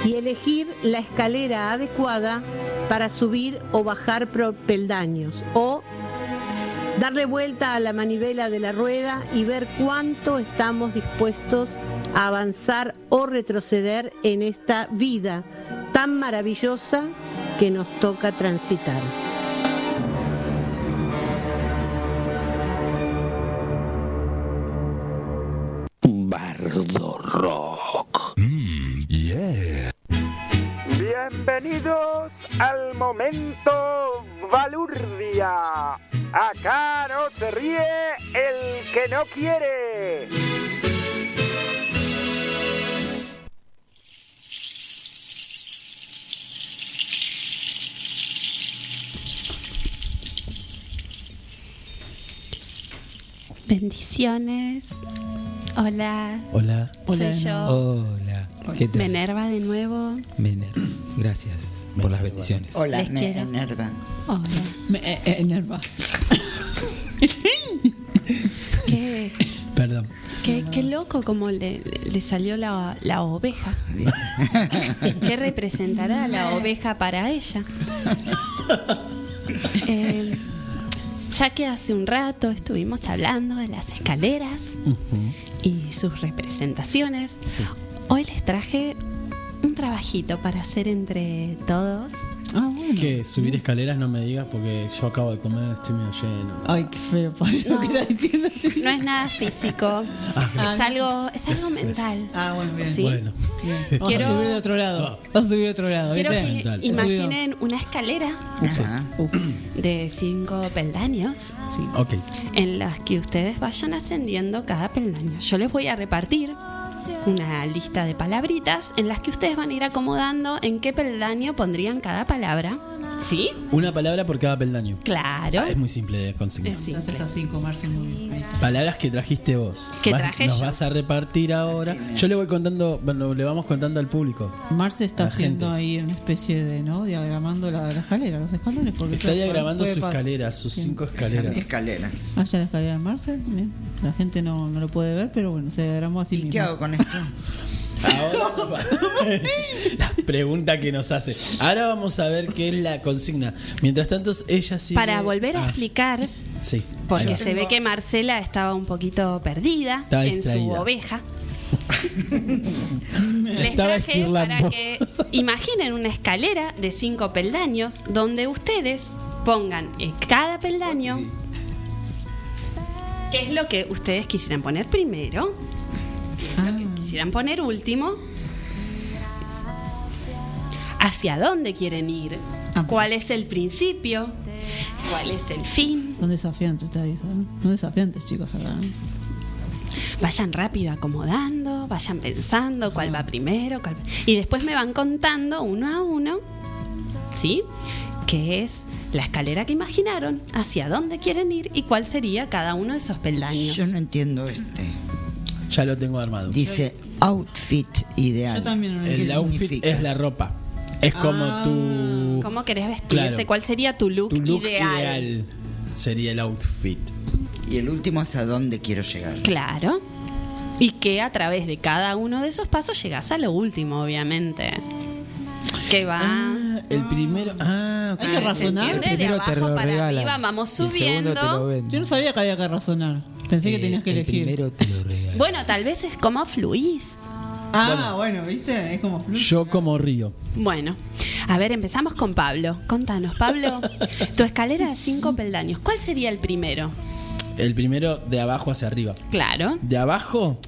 y elegir la escalera adecuada para subir o bajar peldaños o darle vuelta a la manivela de la rueda y ver cuánto estamos dispuestos a avanzar o retroceder en esta vida tan maravillosa que nos toca transitar. Bienvenidos al momento Balurdia. Acá no se ríe el que no quiere. Bendiciones. Hola. Hola. Soy yo. Hola. ¿Qué tal? Me enerva de nuevo. Mener. Gracias por las bendiciones. Hola, Les me quiero. enerva. Hola. Me eh, eh, enerva. Qué, Perdón. qué, qué loco como le, le salió la, la oveja. ¿Qué representará la oveja para ella? Eh, ya que hace un rato estuvimos hablando de las escaleras y sus representaciones, hoy les traje un trabajito para hacer entre todos. Ah, bueno. Que subir escaleras no me digas porque yo acabo de comer, estoy medio lleno. Ay, qué feo, Pablo, No. ¿qué estás diciendo? No es nada físico, Ah, es algo, es algo Gracias, mental. Ah, bueno, bien. ¿Sí? Bueno. Vamos Quiero- a subir de otro lado. Vamos a subir de otro lado. Quiero que Mental. imaginen una escalera Ajá. de cinco peldaños Ok. en las que ustedes vayan ascendiendo cada peldaño. Yo les voy a repartir una lista de palabritas en las que ustedes van a ir acomodando en qué peldaño pondrían cada palabra. ¿Sí? Una palabra por cada peldaño. Claro. Ah, es muy simple de conseguir. Está. Palabras que trajiste vos. Que traje Nos yo. vas a repartir ahora. Yo le voy contando, bueno, le vamos contando al público. Marce está haciendo gente. ahí una especie de, ¿no? Diagramando la, la escalera, los escalones. Porque Está diagramando su escalera, sus cinco escaleras. escalera. Ah, ya la escalera de Marce. Bien. La gente no, no lo puede ver, pero bueno, se diagramó así ¿Y mismo. qué hago con esto? Ahora la pregunta que nos hace. Ahora vamos a ver qué es la consigna. Mientras tanto, ella sigue. Para volver a Ah, explicar, Sí. porque se ve que Marcela estaba un poquito perdida Estaba en su oveja. Les estaba traje esquirlando. para que imaginen una escalera de cinco peldaños donde ustedes pongan en cada peldaño qué es lo que ustedes quisieran poner primero, lo que quisieran poner último, hacia dónde quieren ir, cuál es el principio, cuál es el fin. Son desafiantes ustedes, ¿saben? Son desafiantes, chicos, acá. ¿eh? Vayan rápido acomodando, vayan pensando cuál va primero, cuál- y después me van contando uno a uno, ¿sí? ¿Qué es la escalera que imaginaron, hacia dónde quieren ir y cuál sería cada uno de esos peldaños? Yo no entiendo este. Ya lo tengo armado. Dice outfit ideal. Yo también no lo ¿Qué El outfit significa? es la ropa. Es como Ah. tu, ¿Cómo querés vestirte? Claro. ¿Cuál sería tu look, tu look ideal? ideal. Sería el outfit. Y el último es a dónde quiero llegar. Claro. Y que a través de cada uno de esos pasos llegás a lo último, obviamente. Que va. Ah, el primero. Ah, Hay que ¿Se razonar. El De primero te abajo lo para regalan. arriba vamos y el segundo te lo subiendo. venden. Yo no sabía que había que razonar. Pensé que Eh, tenías que el elegir. primero te lo regalo. Bueno, tal vez es como fluís. Ah, bueno, ¿viste? Es como flu- Yo como río. Bueno, a ver, empezamos con Pablo. Contanos, Pablo, tu escalera de cinco peldaños, ¿cuál sería el primero? El primero de abajo hacia arriba. Claro, De abajo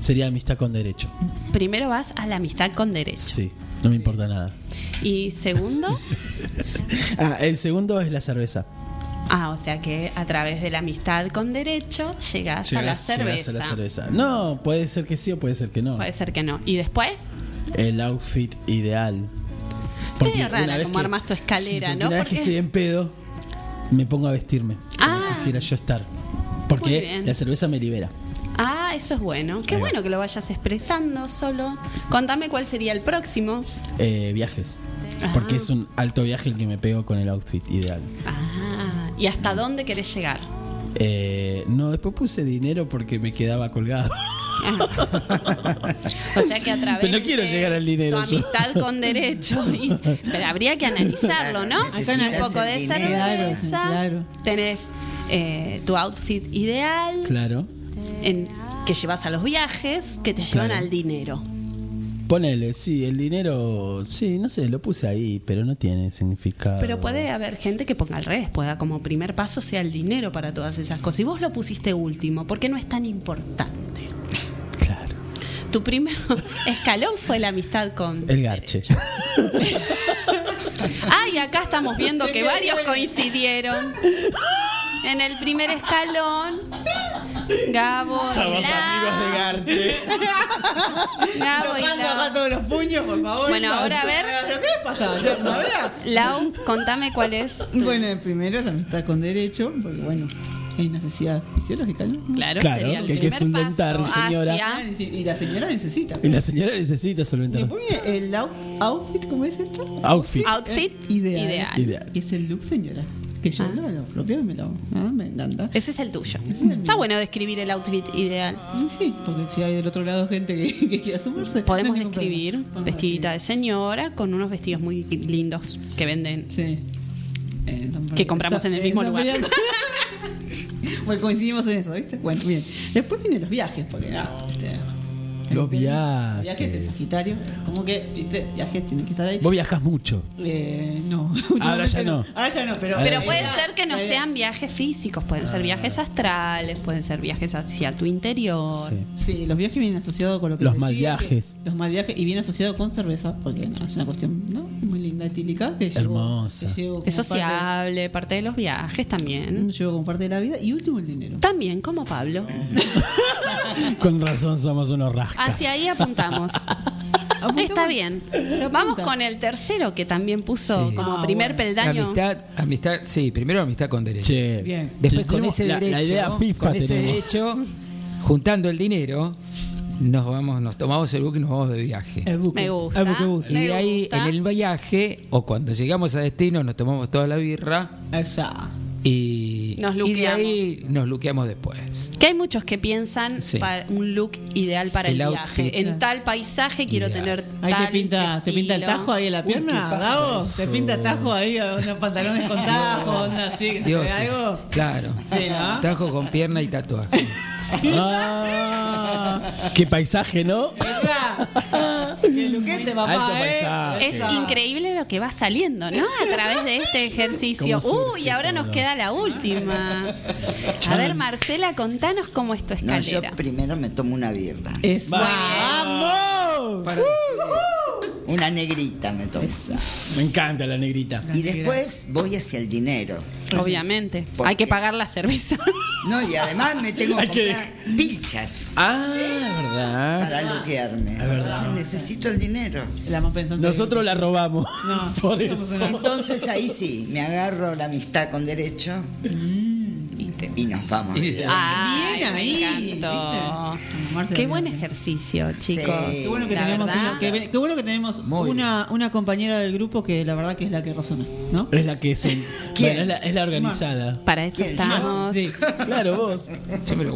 sería amistad con derecho. primero vas a la amistad con derecho. Sí, no me importa nada. Y segundo, Ah, el segundo es la cerveza. ah, o sea que a través de la amistad con derecho llegas, a la Llegás- llegás cerveza. a la cerveza. No, puede ser que sí o puede ser que no. Puede ser que no. Y después, El outfit ideal. medio una rara como que- armas tu escalera, sí, porque ¿no? Una vez que Porque- estoy en pedo, me pongo a vestirme. Ah. Como quisiera yo estar. Porque la cerveza me libera. Ah, eso es bueno. Qué bueno que lo vayas expresando solo. Contame cuál sería el próximo. Eh, viajes. Ah. Porque es un alto viaje el que me pego con el outfit ideal. Ah, ¿y hasta dónde querés llegar? Eh, no, después puse dinero porque me quedaba colgado. O sea que a través Pero no quiero de llegar al dinero tu yo. amistad con derecho. y- pero habría que analizarlo, ¿no? Un poco de dinero. cerveza. Claro, claro. Tenés eh, tu outfit ideal Claro. En, que llevas a los viajes que te llevan Claro. al dinero. Ponele, sí, el dinero, sí, no sé, lo puse ahí, pero no tiene significado. Pero puede haber gente que ponga al revés, pueda como primer paso sea el dinero para todas esas cosas. Y vos lo pusiste último, porque no es tan importante. Claro. Tu primer escalón fue la amistad con... El garche. Ah, y acá estamos viendo que varios coincidieron. En el primer escalón, Gabo. Somos amigos de Garche. Gabo y Tocando Lau. acá todos los puños, por favor. Bueno, ahora a ver. ¿Pero qué pasa? ¿Ya no había? Lau, contame cuál es. Bueno, el primero es amistad con derecho, porque bueno, hay necesidad fisiológica, ¿no? Claro, Claro, sería el que hay que solventar, paso señora. Ah, hacia- Y la señora necesita. Y la señora necesita solventar. viene el out- outfit, ¿cómo es esto? Outfit. Outfit Ideal. ideal. Ideal. Que es el look, señora. Que yo Ah. lo propio me lo. ah, me encanta. Ese es el tuyo. Está bueno describir el outfit ideal. Sí, porque si hay del otro lado gente que, que quiera sumarse. Podemos no describir vestidita de señora con unos vestidos muy lindos que venden. Sí. Eh, Que compramos en el mismo lugar. bueno, coincidimos en eso, ¿viste? Bueno, bien. Después vienen los viajes, porque. Ah, ¿viste? Los viajes. viajes es Sagitario. Como que, ¿viste? Viajes tienen que estar ahí. Vos viajas mucho. Eh, no. Ahora ya no. Ahora ya no, pero. Pero puede ser que no sean viajes físicos, pueden ser viajes astrales, pueden ser viajes hacia tu interior. Sí. Sí, los viajes vienen asociados con lo que Los mal viajes. que- Los mal viajes y viene asociado con cerveza, porque no, es una cuestión ¿no? muy linda, etílica. Que llevo- Hermosa. que llevo Es sociable, parte de los viajes también. llevo como parte de la vida. Y último, el dinero. También como Pablo. Con razón somos unos Hacia ahí apuntamos. Está bien. Vamos con el tercero que también puso Sí. como Ah, primer bueno. peldaño. Amistad, amistad, sí, primero amistad con derecho. Che. Bien. Después Che, con ese la- derecho, la idea FIFA con ese derecho, juntando el dinero, nos vamos, nos tomamos el buque y nos vamos de viaje. El buque. Me gusta. El buquebus. Y de ahí, gusta. en el viaje, o cuando llegamos a destino, nos tomamos toda la birra Esa. y, Nos y de luqueamos. ahí nos luqueamos después. Que hay muchos que piensan Sí. para un look ideal para el, El viaje. outfit. En tal paisaje quiero tener Ahí tal te pinta, te pinta el tajo ahí en la Uy, pierna, eso. Te pinta el tajo ahí, unos pantalones con tajo, onda así. que se Dios, ve algo. claro. Sí, ¿no? Tajo con pierna y tatuaje. Ah, qué paisaje, ¿no? Qué luquete, papá, Alto eh. paisaje. Es increíble lo que va saliendo, ¿no? A través de este ejercicio. Cómo surge Uy, ahora nos queda la última. A ver, Marcela, contanos cómo es tu No, yo escalera. primero me tomo una birra. ¡Vamos! Una negrita me tomo. Me encanta la negrita. Y después voy hacia el dinero. Obviamente. ¿Por Hay que pagar la cerveza. No, y además me tengo que comprar pilchas Ah, ¿verdad? para luquearme. Es verdad. Entonces necesito el dinero. Nosotros la robamos. No. Por eso. Entonces ahí sí, me agarro la amistad con derecho y nos vamos. Bien ahí, Qué buen ejercicio, chicos. Sí. Qué bueno que tenemos, una, qué, qué bueno que tenemos Muy una, una compañera del grupo que la verdad que es la que razona, ¿no? Es la que. Bueno, es, la, es la organizada. Para eso ¿Quién? estamos. Sí. Claro, vos.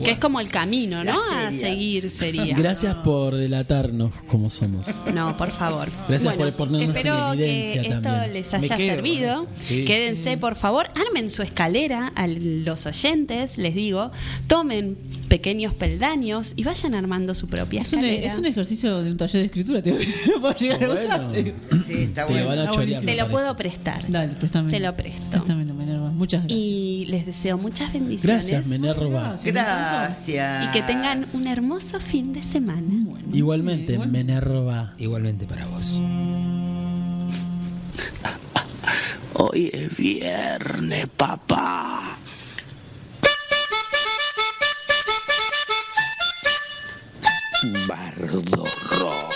Que es como el camino, ¿no? A seguir sería. Gracias por delatarnos como somos. No, por favor. Gracias por ponernos espero en evidencia que esto también. les haya quedo servido. sí. Quédense, por favor, armen su escalera a los oyentes, les digo, tomen pequeños peldaños y vayan armando su propia Es un, escalera. es un ejercicio de un taller de escritura, te puedo llegar a Bueno. usar. Sí, está Te bueno. a Está chorear. Te lo parece. puedo prestar. Dale, préstame. Te lo presto. Préstamelo. Muchas gracias. Y les deseo muchas bendiciones. Gracias, Menerva. Gracias. Y que tengan un hermoso fin de semana. Igualmente, Menerva. Igualmente para vos. Hoy es viernes, papá. Bardo Rock.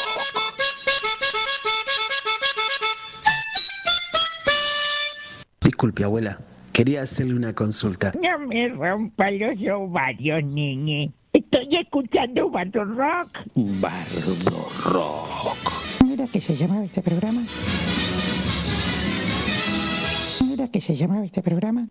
Disculpe, abuela. Quería hacerle una consulta. No me rompa los ovarios, niñe. Estoy escuchando Bardo Rock. Bardo Rock. ¿No era que se llamaba este programa? ¿No era que se llamaba este programa?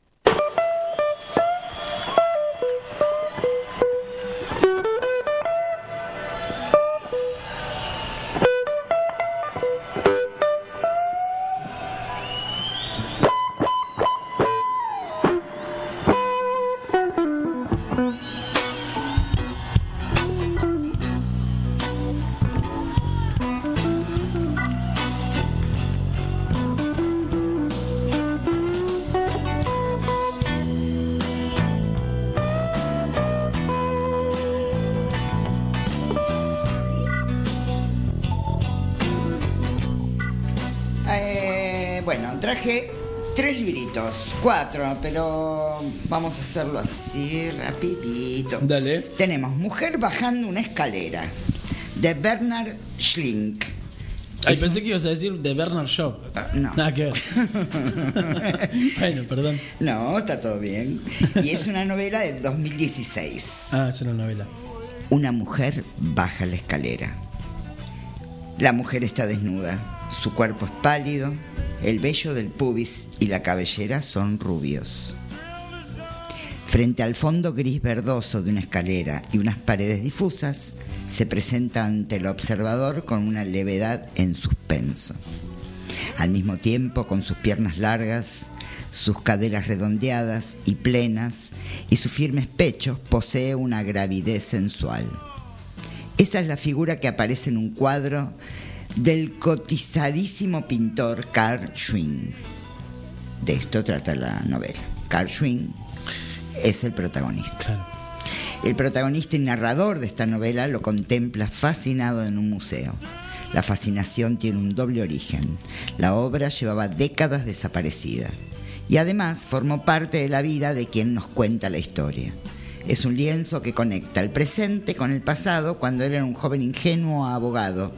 Cuatro, pero vamos a hacerlo así rapidito. Dale. Tenemos Mujer bajando una escalera, de Bernard Schlink. Ay, pensé que ibas a decir de Bernard Shaw. no. Nada que ver. bueno, perdón. No, está todo bien. Y es una novela de 2016. Ah, es una novela. Una mujer baja la escalera. La mujer está desnuda, su cuerpo es pálido, el vello del pubis y la cabellera son rubios. Frente al fondo gris verdoso de una escalera y unas paredes difusas, se presenta ante el observador con una levedad en suspenso. Al mismo tiempo, con sus piernas largas, sus caderas redondeadas y plenas y sus firmes pechos, posee una gravidez sensual. Esa es la figura que aparece en un cuadro del cotizadísimo pintor Carl Schwinn. De esto trata la novela. Carl Schwinn es el protagonista. El protagonista y narrador de esta novela lo contempla fascinado en un museo. La fascinación tiene un doble origen. La obra llevaba décadas desaparecida y además formó parte de la vida de quien nos cuenta la historia. Es un lienzo que conecta el presente con el pasado cuando él era un joven ingenuo abogado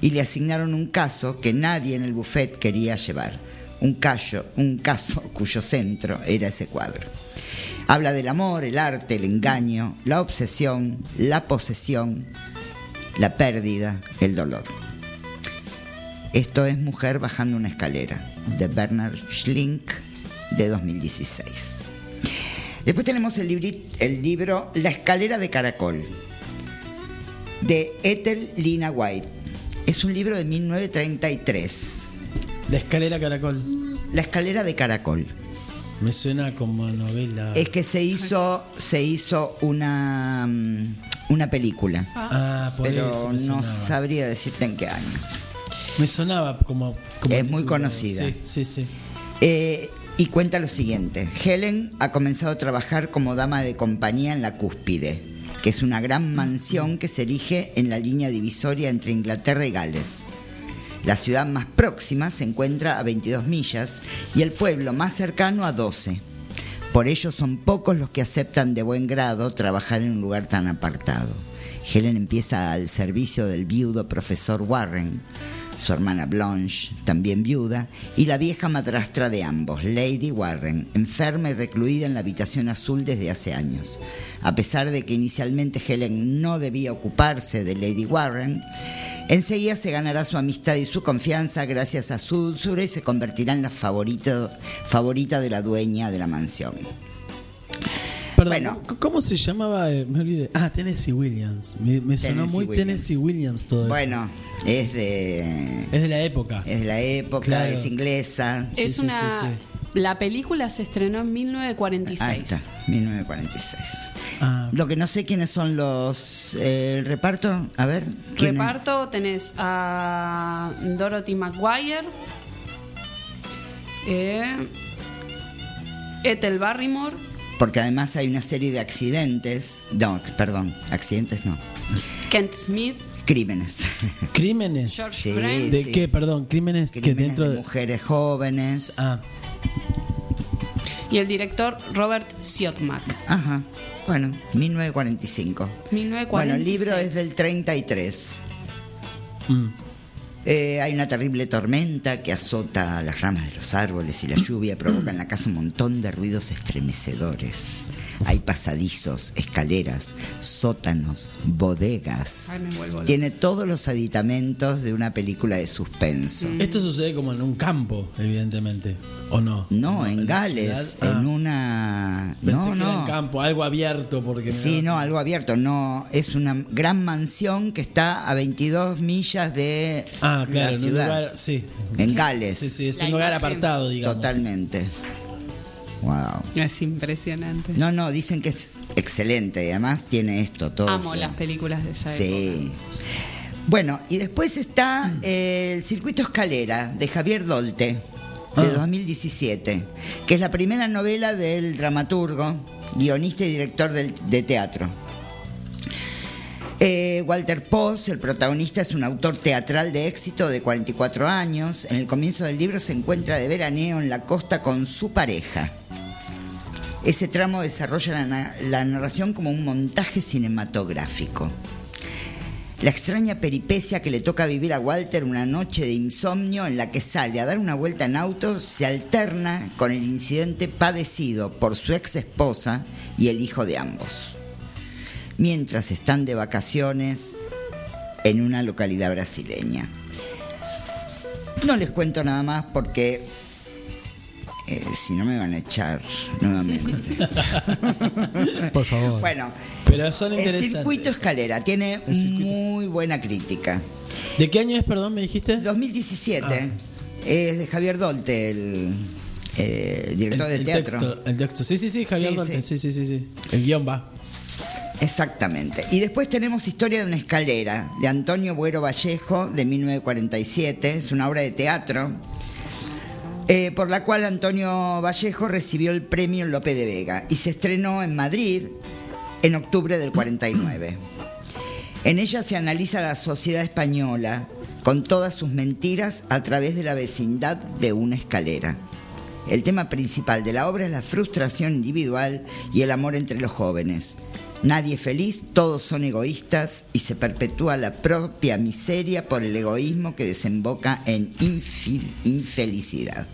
y le asignaron un caso que nadie en el buffet quería llevar. Un, un caso cuyo centro era ese cuadro. Habla del amor, el arte, el engaño, la obsesión, la posesión, la pérdida, el dolor. Esto es Mujer bajando una escalera, de Bernard Schlink, de 2016. Después tenemos el, el libro La escalera de caracol, de Ethel Lina White. Es un libro de 1933. La escalera caracol. La escalera de caracol. Me suena como a novela. Es que se hizo, se hizo una, mm, una película. Ah, por pero eso me no sabría decirte en qué año. Me sonaba como. como Es muy conocida. Sí, sí, sí. Eh, y cuenta lo siguiente. Helen ha comenzado a trabajar como dama de compañía en la Cúspide, que es una gran mansión que se erige en la línea divisoria entre Inglaterra y Gales. La ciudad más próxima se encuentra a 22 millas y el pueblo más cercano a 12. Por ello son pocos los que aceptan de buen grado trabajar en un lugar tan apartado. Helen empieza al servicio del viudo profesor Warren, su hermana Blanche, también viuda, y la vieja madrastra de ambos, Lady Warren, enferma y recluida en la habitación azul desde hace años. A pesar de que inicialmente Helen no debía ocuparse de Lady Warren, enseguida se ganará su amistad y su confianza gracias a su dulzura y se convertirá en la favorita, favorita de la dueña de la mansión. Perdón, ¿cómo- ¿cómo se llamaba? Eh, Me olvidé. Ah, Tennessee Williams. Me, me sonó Tennessee muy Williams. Tennessee Williams todo eso. Bueno, es de... Es de la época. Es de la época, Claro. es inglesa. Es una La película se estrenó en 1946. Ahí está, 1946. Ah. Lo que no sé quiénes son los. eh, el reparto, a ver. ¿quién es? Reparto tenés a Dorothy McGuire, eh, Ethel Barrymore, Porque además hay una serie de accidentes. No, perdón, accidentes no. Kent Smith, Crímenes. ¿Crímenes? George Sí, Brent. ¿De sí. qué? Perdón, crímenes, que dentro de de. mujeres jóvenes. Ah, y el director Robert Siodmak. Ajá. Bueno, 1945. 1946. Bueno, el libro es del 33. mm. Eh, hay una terrible tormenta que azota las ramas de los árboles y la lluvia provoca en la casa un montón de ruidos estremecedores. Hay pasadizos, escaleras, sótanos, bodegas. Ay, me. Tiene todos los aditamentos de una película de suspenso. Esto sucede como en un campo, evidentemente. ¿O no? No, en la Gales, ciudad. Ah, en una... Pensé no, que era no. en campo, algo abierto porque Sí, no, algo abierto. No, es una gran mansión que está a 22 millas de Ah, claro, la en un ciudad. lugar, sí. En Gales. Sí, sí, es La un lugar imagen. apartado, digamos. Totalmente. Wow. Es impresionante. No, no, dicen que es excelente y además tiene esto todo. Amo las películas de esa época. Sí. Bueno, y después está eh, el Circuito Escalera de Javier Dolte, de Ah. 2017, que es la primera novela del dramaturgo, guionista y director del- de teatro. Eh, Walter Post, el protagonista, es un autor teatral de éxito de 44 años. En el comienzo del libro se encuentra de veraneo en la costa con su pareja. Ese tramo desarrolla la, na- la narración como un montaje cinematográfico. La extraña peripecia que le toca vivir a Walter una noche de insomnio en la que sale a dar una vuelta en auto se alterna con el incidente padecido por su ex esposa y el hijo de ambos, mientras están de vacaciones en una localidad brasileña. No les cuento nada más porque eh, si no me van a echar nuevamente. Por favor. bueno, Pero son el circuito escalera tiene circuito. muy buena crítica. ¿De qué año es, perdón, me dijiste? 2017 Ah. es de Javier Dolte, el eh, director el, de el teatro. Texto, el texto. Sí, sí, sí, Javier Sí, Duarte. Sí, sí, sí, sí. El guion va. Exactamente. Y después tenemos Historia de una escalera, de Antonio Buero Vallejo, de 1947. Es una obra de teatro, eh, por la cual Antonio Vallejo recibió el premio Lope de Vega y se estrenó en Madrid en octubre del 49. En ella se analiza la sociedad española con todas sus mentiras a través de la vecindad de una escalera. El tema principal de la obra es la frustración individual y el amor entre los jóvenes. Nadie es feliz, todos son egoístas y se perpetúa la propia miseria por el egoísmo que desemboca en infelicidad.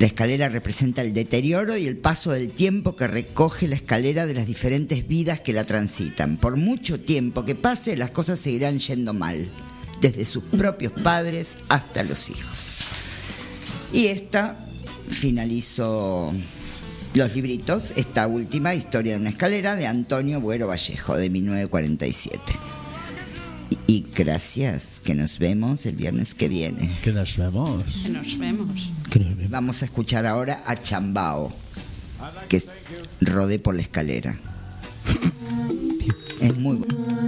La escalera representa el deterioro y el paso del tiempo que recoge la escalera de las diferentes vidas que la transitan. Por mucho tiempo que pase, las cosas seguirán yendo mal, desde sus propios padres hasta los hijos. Y esta finalizó los libritos, esta última, Historia de una escalera, de Antonio Buero Vallejo, de 1947. Y, gracias, que nos vemos el viernes que viene. Que nos vemos. Que nos vemos. Vamos a escuchar ahora a Chambao, que es Rodé por la escalera. Es muy bueno.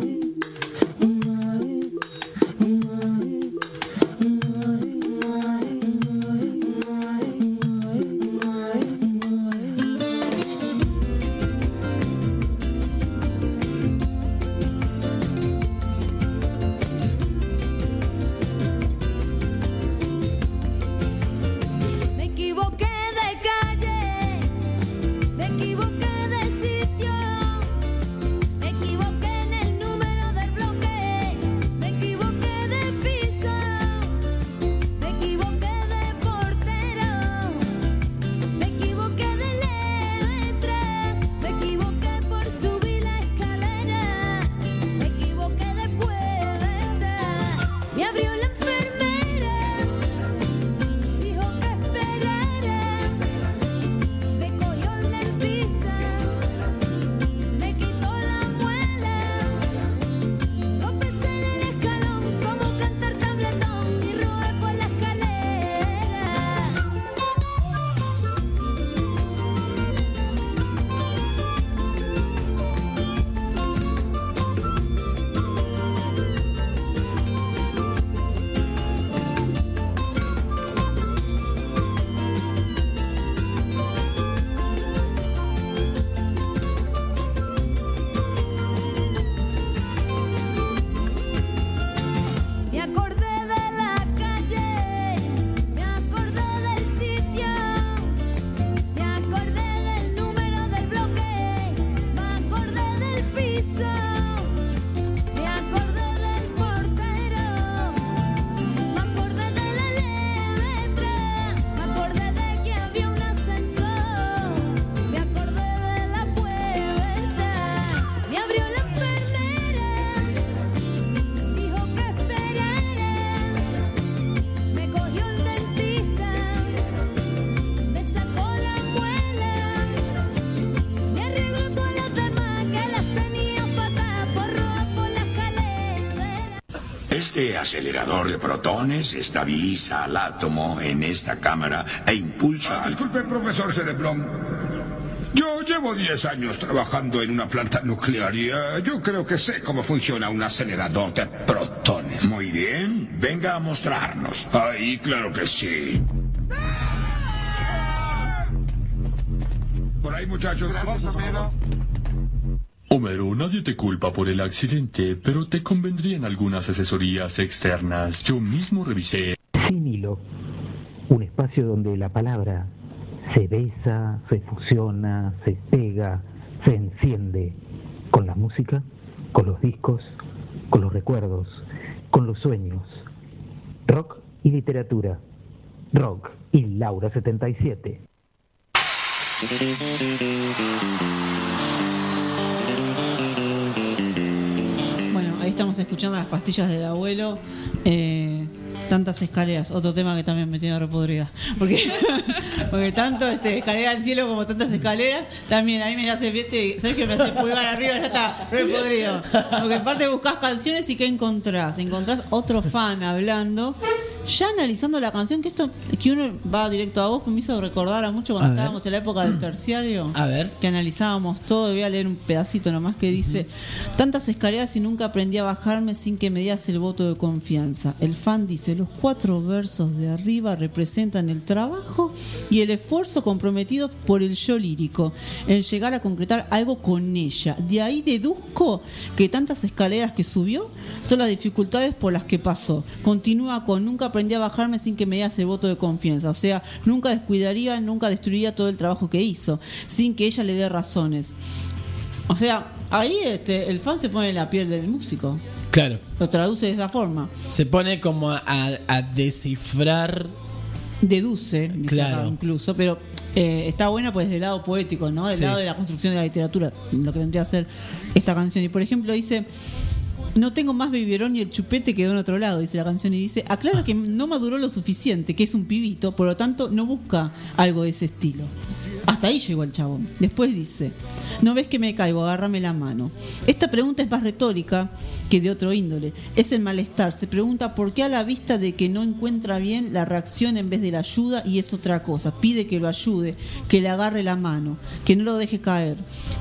Este acelerador de protones estabiliza al átomo en esta cámara e impulsa... Disculpe, profesor Cereblón. Yo llevo 10 años trabajando en una planta nuclear y eh, yo creo que sé cómo funciona un acelerador de protones. Muy bien, venga a mostrarnos. Ay, claro que sí. Por ahí, muchachos. Homero, te culpa por el accidente, pero te convendrían algunas asesorías externas. Yo mismo revisé. Sin hilo. Un espacio donde la palabra se besa, se fusiona, se pega, se enciende con la música, con los discos, con los recuerdos, con los sueños. Rock y literatura. Rock y Laura 77. Estamos escuchando las pastillas del abuelo. Eh, tantas escaleras, otro tema que también me tiene repodrida. Porque, porque tanto este, escalera al cielo como tantas escaleras, también a mí me hace, ¿viste? ¿sabes que me hace pulgar arriba? Ya está repodrido. Porque aparte buscas canciones y ¿qué encontrás? Encontrás otro fan hablando. Ya analizando la canción, que esto que uno va directo a vos, me hizo recordar a mucho cuando A ver. estábamos en la época del terciario A ver. que analizábamos todo, voy a leer un pedacito nomás que dice, tantas escaleras y nunca aprendí a bajarme sin que me dieras el voto de confianza. El fan dice, los cuatro versos de arriba representan el trabajo y el esfuerzo comprometido por el yo lírico, en llegar a concretar algo con ella. De ahí deduzco que tantas escaleras que subió son las dificultades por las que pasó. Continúa con, nunca aprendí a bajarme sin que me dieras el voto de confianza. O sea, nunca descuidaría, nunca destruiría todo el trabajo que hizo, sin que ella le dé razones. O sea, ahí este, el fan se pone en la piel del músico. Claro. Lo traduce de esa forma. Se pone como a, a descifrar. Deduce, Claro. acá incluso, pero eh, está buena pues del lado poético, ¿no? Del Sí. lado de la construcción de la literatura, lo que vendría a ser esta canción. Y por ejemplo dice, no tengo más biberón y el chupete quedó en otro lado, dice la canción. Y dice, aclara que no maduró lo suficiente, que es un pibito, por lo tanto no busca algo de ese estilo. Hasta ahí llegó el chabón. Después dice, no ves que me caigo, agárrame la mano. Esta pregunta es más retórica que de otro índole. Es el malestar. Se pregunta por qué a la vista de que no encuentra bien la reacción en vez de la ayuda y es otra cosa. Pide que lo ayude, que le agarre la mano, que no lo deje caer.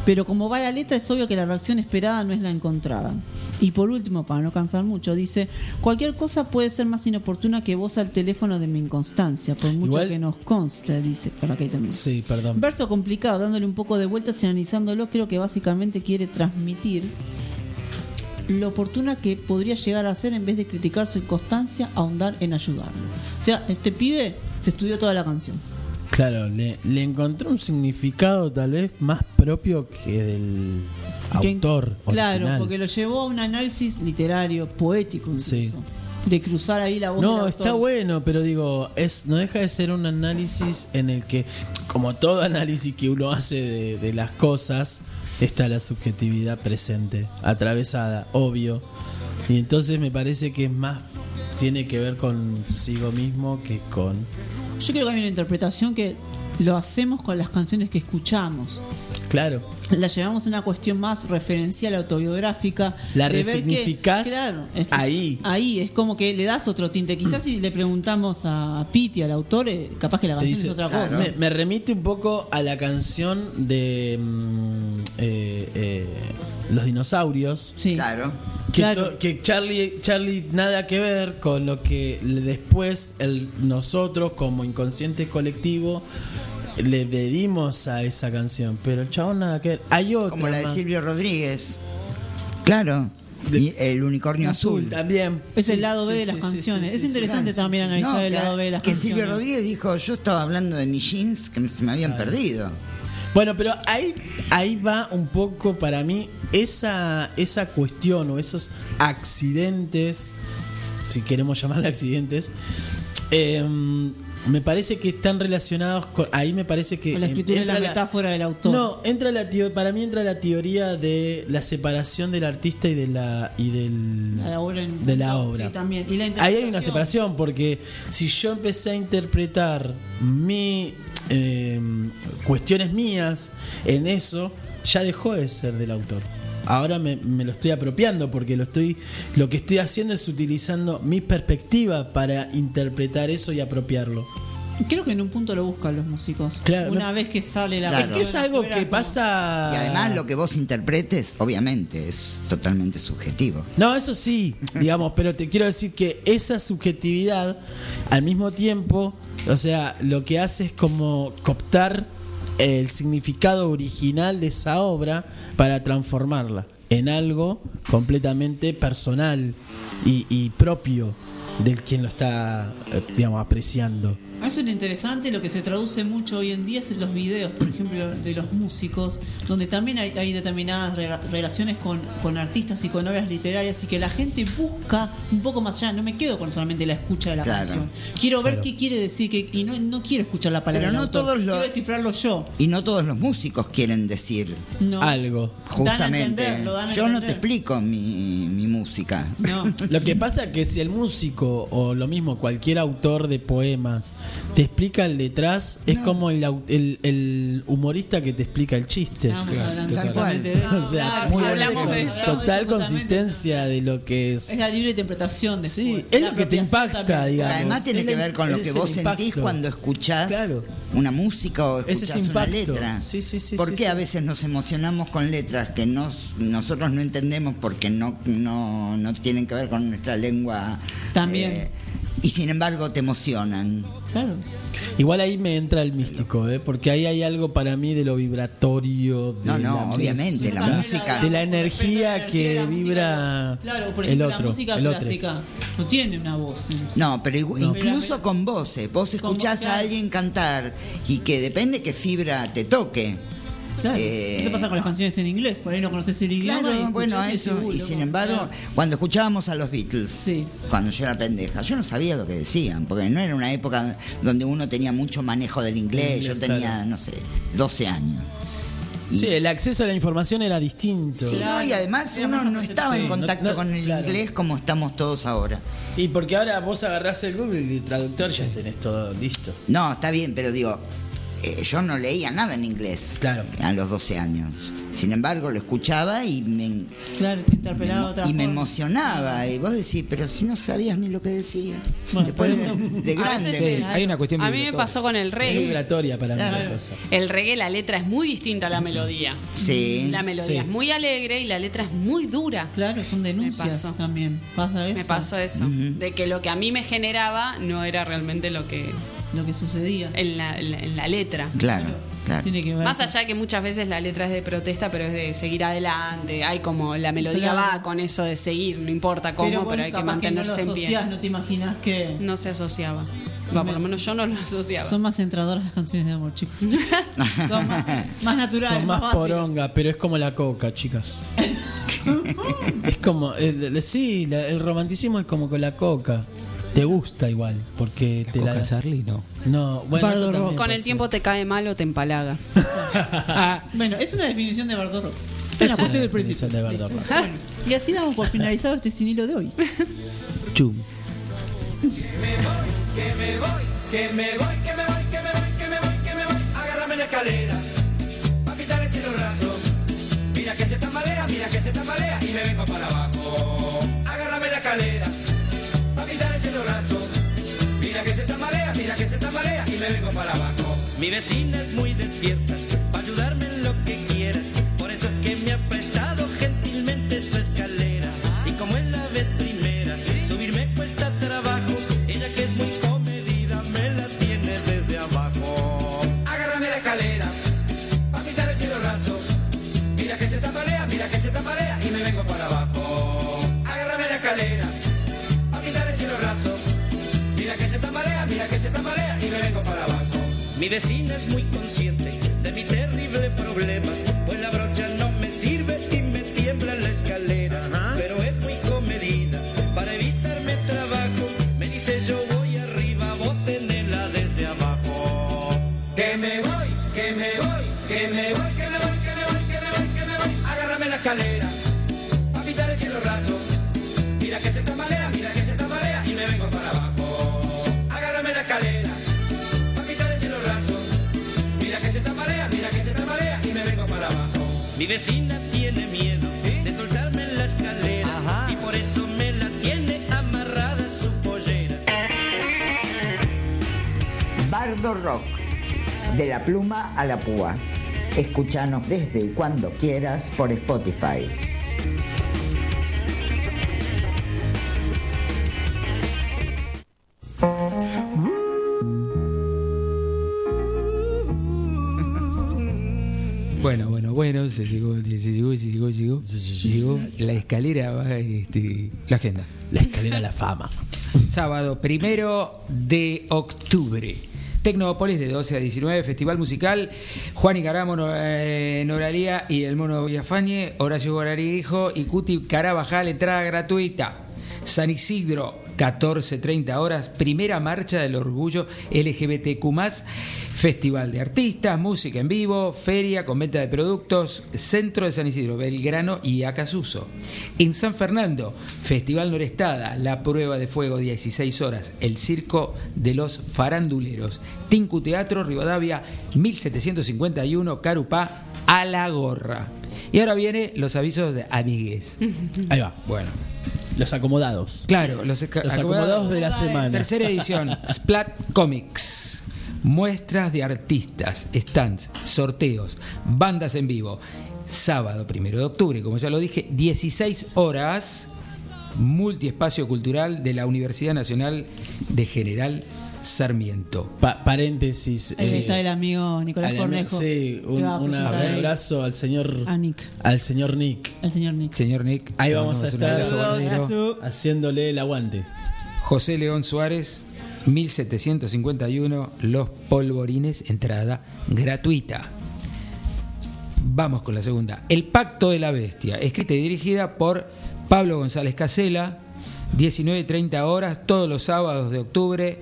Pero como va la letra es obvio que la reacción esperada no es la encontrada. Y por último, para no cansar mucho, dice, cualquier cosa puede ser más inoportuna que vos al teléfono de mi inconstancia, por mucho Igual- que nos conste, dice, para que también. Sí, perdón. Verso complicado, dándole un poco de vueltas y analizándolo, creo que básicamente quiere transmitir lo oportuna que podría llegar a ser en vez de criticar su inconstancia, ahondar en ayudarlo. O sea, este pibe se estudió toda la canción. Claro, le, le encontró un significado tal vez más propio que del Que- autor. Claro, original. porque lo llevó a un análisis literario, poético incluso. Sí. De cruzar ahí la voz No, está bueno, pero digo, es no deja de ser un análisis en el que, como todo análisis que uno hace de, de las cosas, está la subjetividad presente, atravesada, obvio. Y entonces me parece que es más, tiene que ver consigo mismo que con... Yo creo que hay una interpretación que lo hacemos con las canciones que escuchamos. Claro, La llevamos a una cuestión más referencial, autobiográfica. La que- resignificás claro, es- ahí. Ahí, es como que le das otro tinte. Quizás si le preguntamos a Piti, al autor, eh, capaz que la canción dice- es otra cosa. me, me remite un poco a la canción de mm, eh, eh, Los dinosaurios. Sí. Claro. Que, Claro. to- que Charlie, Charlie nada que ver con lo que después el, nosotros como inconsciente colectivo le pedimos a esa canción, pero el chabón nada que ver. Hay otra Como la de más. Silvio Rodríguez. Claro. Y el unicornio azul. También. Es el lado B sí, de las sí, canciones. sí, es interesante sí, también analizar No, el que- lado B de las Que canciones. Silvio Rodríguez dijo, yo estaba hablando de mis jeans que se me habían perdido. Bueno, pero ahí, ahí va un poco para mí esa, esa cuestión o esos accidentes, si queremos llamarle accidentes, eh, me parece que están relacionados con... Ahí me parece que... Con la escritura y la entra metáfora del autor. No, entra la teo- para mí entra la teoría de la separación del artista y de la y del la obra en- de la obra. Sí, también. Y la Ahí hay una separación porque si yo empecé a interpretar mi eh, cuestiones mías en eso, ya dejó de ser del autor. Ahora me, me lo estoy apropiando porque lo estoy lo que estoy haciendo es utilizando mi perspectiva para interpretar eso y apropiarlo. Creo que en un punto lo buscan los músicos. Claro, Una no- vez que sale la Claro. Es que es algo que pasa Y además lo que vos interpretes, obviamente, es totalmente subjetivo. No, eso sí, digamos, pero te quiero decir que esa subjetividad, al mismo tiempo, o sea, lo que hace es como cooptar el significado original de esa obra para transformarla en algo completamente personal y, propio del quien lo está, eh, digamos, apreciando. Eso es lo interesante, lo que se traduce mucho hoy en día es en los videos, por ejemplo, de los músicos, donde también hay, hay determinadas rela- relaciones con, con artistas y con obras literarias y que la gente busca un poco más allá. No me quedo con solamente la escucha de la Claro. canción. Quiero ver Claro. qué quiere decir que, y no, no quiero escuchar la palabra. Pero no autor, todos los- Quiero descifrarlo yo. Y no todos los músicos quieren decir No. Algo. justamente. Dan a entender, lo dan a Yo no te explico mi, mi música. Lo que pasa es que si el músico o lo mismo cualquier autor de poemas te explica el detrás, es como el, el, el humorista que te explica el chiste. Sí, eso. O sea, Claro, muy hablamos buena de con- eso. total consistencia de lo que es. Es la libre interpretación de Sí, es lo que te impacta, digamos. Además tiene Es que ver con lo que vos sentís cuando escuchás Claro. una música o Ese es escuchás una letra. Sí, sí, sí, ¿Por sí, qué sí. a veces nos emocionamos con letras que nos, nosotros no entendemos porque no, no, no tienen que ver con nuestra lengua? También. eh, y sin embargo te emocionan. Claro. Igual ahí me entra el místico, ¿eh? porque ahí hay algo para mí de lo vibratorio. De No, no, la obviamente, la música- De la energía que vibra Claro, por el otro. la música el otro. clásica no tiene una voz. No, pero igu- No. incluso con voces. Vos escuchás a alguien cantar y que depende qué fibra te toque. Claro. Eh, ¿Qué te pasa con las canciones en inglés? Por ahí no conoces el idioma. y Claro, escuchás bueno, y eso. Y sin embargo, claro. cuando escuchábamos a los Beatles, cuando yo era pendeja, yo no sabía lo que decían, porque no era una época donde uno tenía mucho manejo del inglés. Inglés, yo tenía, claro. no sé, 12 años. Sí, el acceso a la información era distinto. Sí, no, y además uno no estaba en Sí, no- contacto no, con el claro. inglés como estamos todos ahora. Y porque ahora vos agarrás el Google y el traductor ya tenés todo listo. No, está bien, pero digo, eh, yo no leía nada en inglés a los 12 años. Sin embargo, lo escuchaba y me, Claro, te interpelaba de otra y me emocionaba. Y vos decís, pero si no sabías ni lo que decía. Bueno, Después de, de grande. sí. hay una cuestión A mí me pasó con el Es reggae. vibratoria para mí Claro. la cosa. El reggae, la letra es muy distinta a la melodía. Sí. La melodía Sí. es muy alegre y la letra es muy dura. Claro, son denuncias pasó. también. Pasa eso. Me pasó eso. De que lo que a mí me generaba no era realmente lo que. Lo que sucedía. En la, en la- en la letra. Claro, claro. Tiene que ver. Más allá que muchas veces la letra es de protesta, pero es de seguir adelante. Hay como la melodía Claro. va con eso de seguir, no importa cómo, pero, hay que mantenerse no lo en pie. No te imaginas que. No se asociaba. Va, por lo menos yo no lo asociaba. Son más centradoras las canciones de amor, chicos. Son más, más naturales. Son más básicas. poronga, pero es como la coca, chicas. es como, el- sí, la- el romanticismo es como con la coca. Te gusta igual, porque te Coca la... Sarli, no. No, bueno, eso también Con el pasa. tiempo te cae mal o te empalaga. Bueno, es una definición de Bardo Rock. Una una cuestión del definición principio. de Bardo Rock. Listo. Bueno, y así damos por finalizado este sinilo de hoy. Chum. Que me voy, que me voy, que me voy, que me voy, que me voy, que me voy. Agárrame la escalera, pa' quitar el cielo raso. Mira que se tambalea, mira que se tambalea y me vengo para abajo. Agárrame la escalera, Mira que se tambalea, mira que se tambalea y me vengo para abajo. Mi vecina es muy despierta, para ayudarme en lo que quiera. Por eso es que me ha prestado gentilmente su escalera. Y como es la vez primera, subirme cuesta trabajo. Ella que es muy comedida, me la tiene desde abajo. Agárrame la escalera, pa' pintar el cielo raso. Mira que se tambalea, mira que se tambalea y me vengo para abajo. Agárrame la escalera, mira que se tambalea y me vengo para abajo. Mi vecina es muy consciente de mi terrible problema, pues la brocha no Mi vecina tiene miedo de soltarme en la escalera y por eso me la tiene amarrada su pollera. Bardo Rock, de la pluma a la púa. Escúchanos desde y cuando quieras por Spotify. Se llegó, se llegó, se llegó, llegó, llegó la escalera, este, la agenda. La escalera a la fama. Sábado primero de octubre. Tecnópolis de 12 a 19, Festival Musical, Juan Icaramo, Nor- eh, Noralía y el Mono Villafañe, Horacio Gorarijo y Cuti Carabajal, entrada gratuita. San Isidro, 14.30 horas, primera marcha del orgullo LGBTQ+, Festival de Artistas, música en vivo, feria con venta de productos, Centro de San Isidro, Belgrano y Acasuso. En San Fernando, Festival Norestada, la prueba de fuego 16 horas, el Circo de los Faranduleros, Tinku Teatro, Rivadavia, 1751, Carupá, a la gorra. Y ahora viene los avisos de amigues. Ahí va. Bueno. Los acomodados. Claro, los, Los acomodados de la semana. Tercera edición, Splat Comics. Muestras de artistas, stands, sorteos, bandas en vivo. Sábado, primero de octubre, como ya lo dije, 16 horas, multiespacio cultural de la Universidad Nacional de General Sarmiento. Pa- paréntesis. Ahí eh, está el amigo Nicolás al- Cornejo. Sí, un, un abrazo al señor A Nick. al señor Nick. El señor Nick. Señor Nick, Ahí vamos a estar abrazo guardero. haciéndole el aguante. José León Suárez, 1751, Los Polvorines, entrada gratuita. Vamos con la segunda. El Pacto de la Bestia, escrita y dirigida por Pablo González Casela, 19.30 horas, todos los sábados de octubre,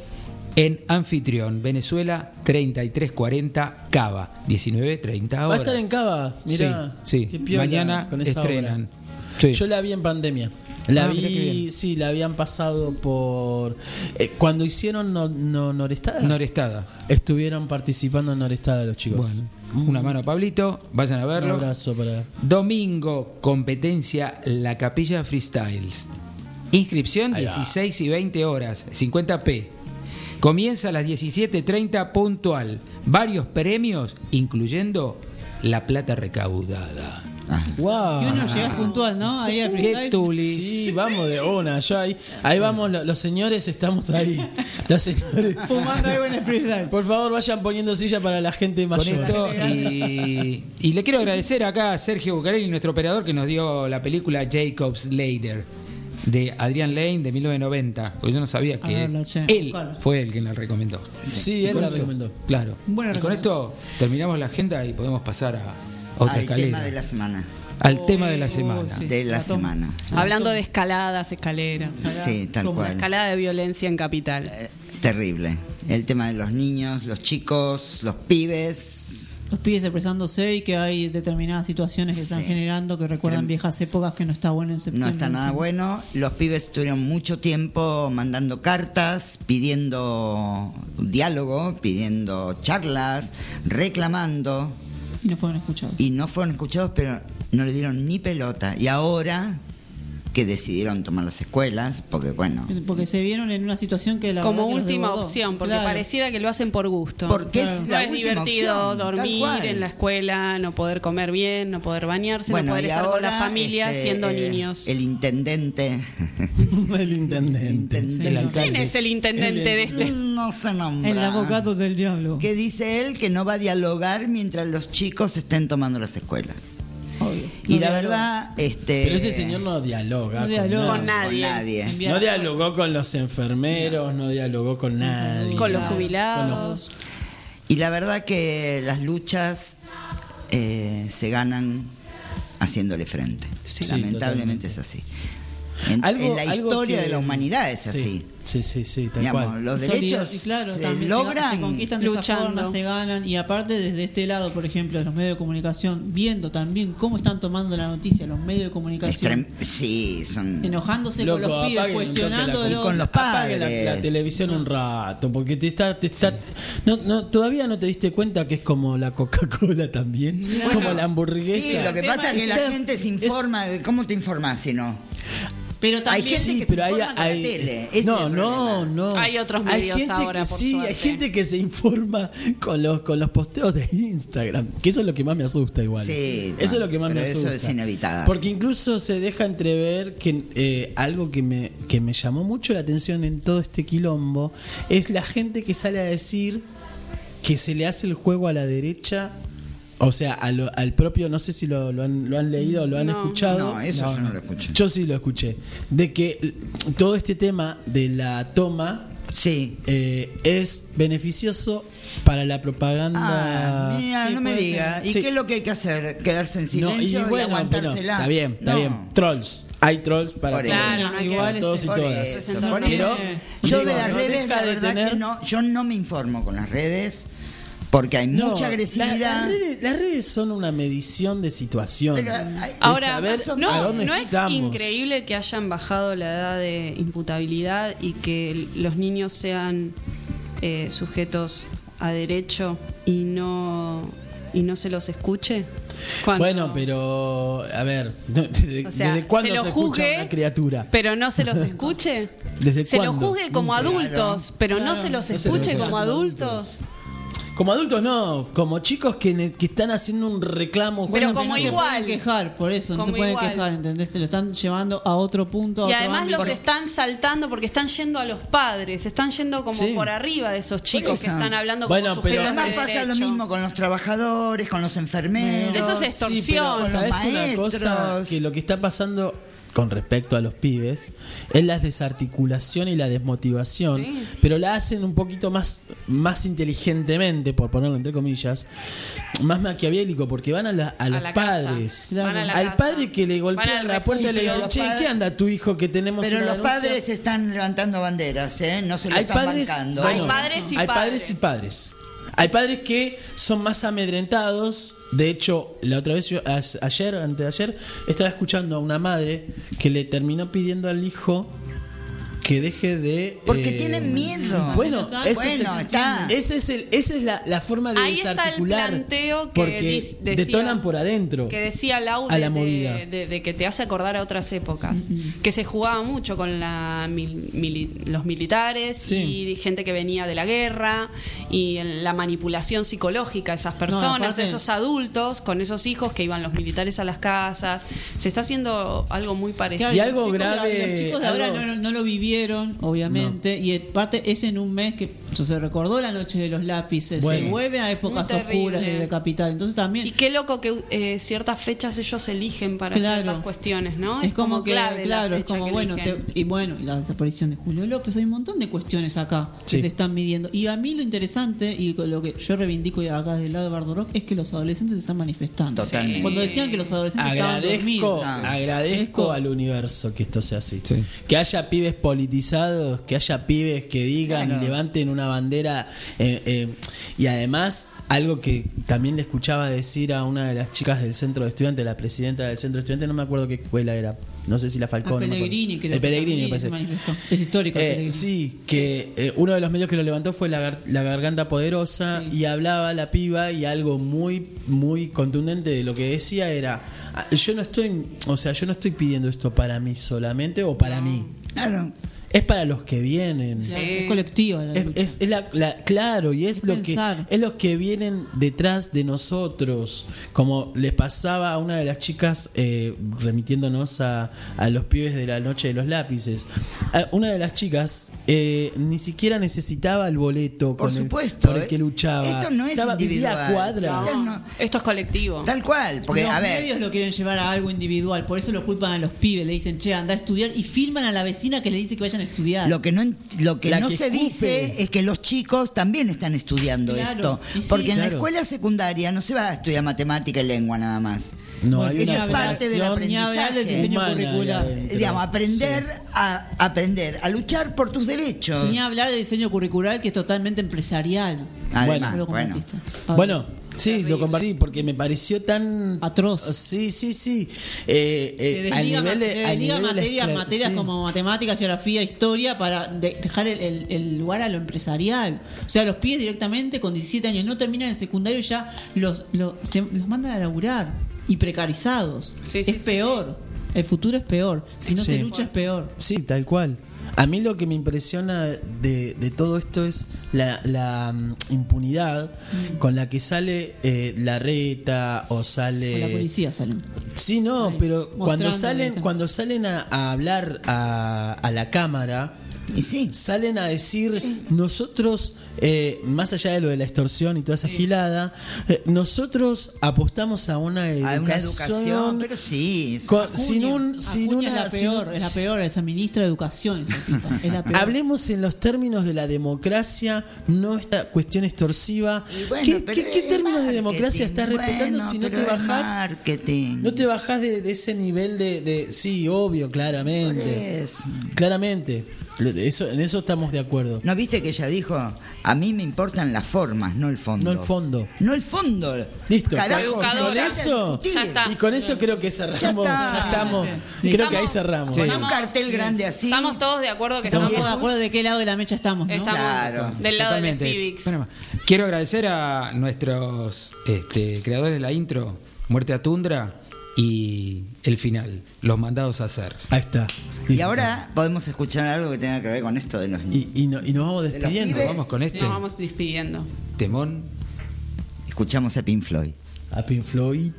en Anfitrión, Venezuela, 3340, Cava, 19.30 horas. Va a estar en Cava, mira. Sí, sí. Mañana estrenan. Sí. Yo la vi en pandemia. La Ah, qué vi, sí, la habían pasado por. eh, cuando hicieron no, no- Norestada. Norestada. Estuvieron participando en Norestada los chicos. Una mano a Pablito, vayan a Un verlo. abrazo para. Domingo, competencia La Capilla Freestyles. Inscripción Ahí va. 16 y 20 horas, 50p. Comienza a las 17.30 puntual. Varios premios, incluyendo la plata recaudada. Wow. Y uno llegás puntual, ¿no? Ahí al Qué tulis. Sí, vamos de una. Yo ahí, ahí vamos, lo- los señores estamos ahí. Los señores. Fumando algo en el freestyle. Por favor, vayan poniendo silla para la gente Con mayor. esto y, y le quiero agradecer acá a Sergio Bucarelli, nuestro operador, que nos dio la película Jacob's Lader de Adrián Lane de 1990. Porque yo no sabía que che. él fue el que la recomendó. Sí, él la esto- recomendó. Claro. Buena y con esto terminamos la agenda y podemos pasar a otra Al escalera. tema de la semana. Al tema de la semana. De la semana. Hablando de escaladas, escaleras. Sí, tal La cual. escalada de violencia en capital. Terrible. El tema de los niños, los chicos, los pibes. Los pibes expresándose y que hay determinadas situaciones que están generando que recuerdan viejas épocas que no está bueno en No septiembre. está nada bueno. Los pibes estuvieron mucho tiempo mandando cartas, pidiendo diálogo, pidiendo charlas, reclamando. Y no fueron escuchados. Y no fueron escuchados, pero no le dieron ni pelota. Y ahora que decidieron tomar las escuelas, porque bueno, Porque se vieron en una situación que la Como que última desbordó. opción, porque Claro. pareciera que lo hacen por gusto. Porque es no la es última divertido opción, dormir en la escuela, no poder comer bien, no poder bañarse, bueno no poder estar con la ahora, familia este, siendo eh, niños. El intendente. el intendente. El alcalde. ¿Quién es el intendente de este? No se nombra. El abogado del diablo. Que dice él que no va a dialogar mientras los chicos estén tomando las escuelas. Y No la dialoga. verdad, este. Pero ese señor no dialoga, No dialoga. Con nadie. Con nadie. No dialogó con los enfermeros, no dialogó con nadie. Con los Con jubilados. Y la verdad que las luchas eh, se ganan haciéndole frente. Sí, Lamentablemente es así. En, Algo- en la algo historia que- de la humanidad es Sí, así. Sí, sí, sí, tal Digamos, cual. los derechos y claro, se también logran se, conquistan de esa luchando. forma, se ganan y aparte desde este lado, por ejemplo, de los medios de comunicación, viendo también cómo están tomando la noticia los medios de comunicación, extrem- sí, son enojándose Loco, con los pibes, cuestionando la- y con los Apaguen la, padres. la televisión un rato, porque te está, te está no, no, todavía no te diste cuenta que es como la Coca-Cola también, como la hamburguesa. Sí, lo que pasa es que la gente se informa. de ¿Cómo te informás si no? Pero también hay gente Sí, que pero se hay, informa con la hay- tele. ese es no, no, no. Hay otros medios gente ahora, que por sí, hay suerte. gente que se informa con los con los posteos de Instagram, que eso es lo que más me asusta igual. Sí, eso es lo que más me pero eso asusta. es inevitable. Porque incluso se deja entrever que eh, algo que me que me llamó mucho la atención en todo este quilombo es la gente que sale a decir que se le hace el juego a la derecha. O sea, a lo- al propio, no sé si lo, lo han, lo han leído o lo han No. escuchado. No, eso yo no lo escuché. Yo sí lo escuché. De que eh, todo este tema de la toma Sí. eh, es beneficioso para la propaganda. Ah, mira, Sí, no me diga. ¿Y Sí. qué es lo que hay que hacer? ¿Quedarse en No, silencio y, bueno, aguantársela? está bien, está No. bien. Trolls. Hay trolls para Por. Claro, no hay que- para todos y Por todas. eso, Pero- por Pero eso. yo digo, de las no redes, la de verdad tener- que no, yo no me informo con las redes porque hay No, mucha la- agresividad. las, redes, las redes son una medición de situación. Ahora, no, dónde no es increíble que hayan bajado la edad de imputabilidad y que los niños sean eh, sujetos a derecho y no y no se los escuche. Bueno, pero a ver, ¿desde, O sea, desde cuándo se se, lo escucha juzgue, una criatura? pero no se los escuche. ¿Desde se cuándo? los juzgue como adultos, pero no se los No se los escuche escucha como como adultos. Como adultos no, como chicos que, ne- que están haciendo un reclamo. Pero como no se igual. pueden quejar, por eso, no Como se pueden igual. quejar, ¿entendés? Se lo están llevando a otro punto. a Y además ámbito. los están saltando porque están yendo a los padres, están yendo como Sí. por arriba de esos chicos que están hablando Bueno, como pero además de pasa lo mismo con los trabajadores, con los enfermeros. Eso es Sí, extorsión. pero Con ¿sabes los una cosa? maestros. Que lo que está pasando con respecto a los pibes es la desarticulación y la desmotivación, Sí. pero la hacen un poquito más, más inteligentemente, por ponerlo entre comillas, más maquiavélico, porque van a, la- a los la casa. padres. Van a la Al casa. padre que le golpean la puerta y le dicen, che, ¿qué anda tu hijo que tenemos Pero una los denuncia?" padres están levantando banderas, ¿eh? No se lo hay están padres, bancando. bueno, Hay padres y hay padres padres. y padres. Hay padres que son más amedrentados. De hecho, la otra vez, yo, ayer, antes de ayer, estaba escuchando a una madre que le terminó pidiendo al hijo que deje de. Porque eh, tienen miedo. Bueno, ese Bueno, es el- está. ese es el- esa es la, la forma de Ahí está el desarticular. planteo que porque dis- decía- detonan por adentro. Que decía Lau A de, la movida. de- de- de que te hace acordar a otras épocas. Que se jugaba mucho con la mil- mili- los militares Sí. y gente que venía de la guerra y en la manipulación psicológica de esas personas, aparte- esos adultos con esos hijos que iban los militares a las casas. Se está haciendo algo muy parecido. Y los algo chicos de- grave, Los chicos de ahora algo- no, no lo vivieron, obviamente. Y aparte, es en un mes que se recordó la noche de los lápices. Bueno. Se vuelve a épocas oscuras de Capital. Entonces también. Y qué loco que eh, ciertas fechas ellos eligen para Claro. ciertas cuestiones, ¿no? es como, que, clave la claro, es como, que bueno, te- y bueno, y la desaparición de Julio López, hay un montón de cuestiones acá Sí. que se están midiendo. Y a mí lo interesante, y lo que yo reivindico acá del lado de Bardo Rock, es que los adolescentes se están manifestando. Totalmente. Cuando decían que los adolescentes estaban Agradezco, dormidos. agradezco al universo que esto sea así. Que haya pibes politizados, que haya pibes que digan Claro. y levanten una bandera. eh, eh, y además, algo que también le escuchaba decir a una de las chicas del centro de estudiantes, la presidenta del centro de estudiantes, no me acuerdo qué escuela era. No sé si la Falcón. no acuerdo. Pellegrini, creo. El que Pellegrini, me parece. manifestó. Es histórico. el Eh, Pellegrini. sí, que uno de los medios que lo levantó fue la, gar- la garganta poderosa y hablaba la piba y algo muy muy contundente de lo que decía era "Ah, yo no estoy, o sea, yo no estoy pidiendo esto para mí solamente o para mí. Claro. Es para los que vienen. Sí. Es colectiva la Es, lucha. es- es la, la- claro, y es, Es lo pensar. que es los que vienen detrás de nosotros. Como les pasaba a una de las chicas eh, remitiéndonos a, a los pibes de la noche de los lápices. A una de las chicas eh, ni siquiera necesitaba el boleto Por con el- supuesto, por el que eh. luchaba. Esto no es Estaba, vivía a individual. cuadras. Esto no- Esto es colectivo. Tal cual, porque los a ver, medios lo quieren llevar a algo individual, por eso lo culpan a los pibes, le dicen, che, anda a estudiar y filman a la vecina que le dice que vayan a estudiar. lo que no en- lo que La no que se escupe. dice es que los chicos también están estudiando Claro, esto, sí, porque en la escuela secundaria no se va a estudiar matemática y lengua nada más. No, hay una es parte del aprendizaje. diseño curricular. adentro. Digamos, aprender a aprender a luchar por tus derechos. Ni hablar de diseño curricular que es totalmente empresarial. Además. Bueno, sí, lo compartí porque me pareció tan Atroz. Sí, sí, sí. Eh, se eh, a desliga, nivel se a desliga materias, materias sí. como matemáticas, geografía, historia para de- dejar el, el- el lugar a lo empresarial. O sea, los pibes directamente con 17 años no terminan el secundario y ya los, los, se- los mandan a laburar y precarizados. Sí, sí, es sí, peor. El futuro es peor. Si no Sí. se lucha es peor. Sí, tal cual. A mí lo que me impresiona de, de todo esto es la, la, mm, impunidad con la que sale eh, la reta o sale... Con la policía salen. Sí, no, pero cuando salen, cuando salen a, a hablar a, a la cámara, salen a decir nosotros, eh, más allá de lo de la extorsión y toda esa gilada, eh, nosotros apostamos a una educación, A una educación, pero sí. con- Acuña. sin un, sin Acuña una, es la peor, es la peor, esa ministra de educación. esa tipa, es la peor. Hablemos en los términos de la democracia, no esta cuestión extorsiva. bueno, ¿Qué, términos de democracia marketing, estás respetando bueno, si no te bajás? marketing. No te bajás de, de ese nivel de, de- sí, obvio, claramente. Claramente. Eso, en eso estamos de acuerdo. ¿No viste que ella dijo, a mí me importan las formas, no el fondo? No el fondo. No el fondo. Listo, Carajo, con, eso. Ya está. Y con eso creo que cerramos. Ya Ya, está. estamos. Sí. Creo que ahí cerramos. Con un cartel grande así. Estamos todos de acuerdo que Estamos estamos, todos de acuerdo de qué lado de la mecha estamos, ¿no? estamos Claro. del lado Totalmente. Bueno, quiero agradecer a nuestros este, creadores de la intro, Muerte a Tundra y el final, Los Mandados a Hacer. Ahí está. Y ahora podemos escuchar algo que tenga que ver con esto de los Y, y, no- y nos vamos despidiendo. Vamos con este Nos vamos despidiendo. temón. Escuchamos a Pink Floyd. A Pink Floyd.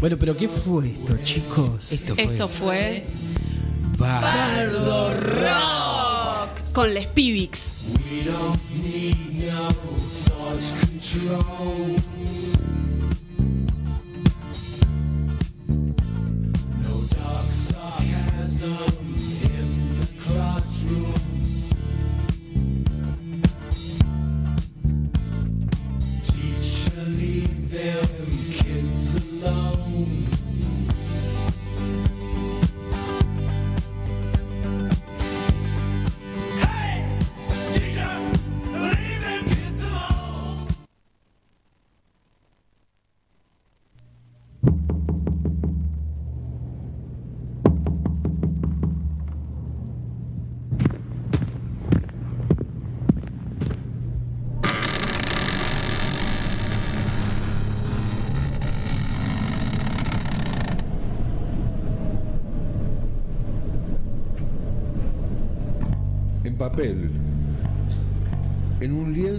Bueno, pero ¿qué fue esto, chicos? Esto fue Esto fue Bardo Rock con les Pibix. en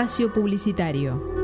Espacio Publicitario.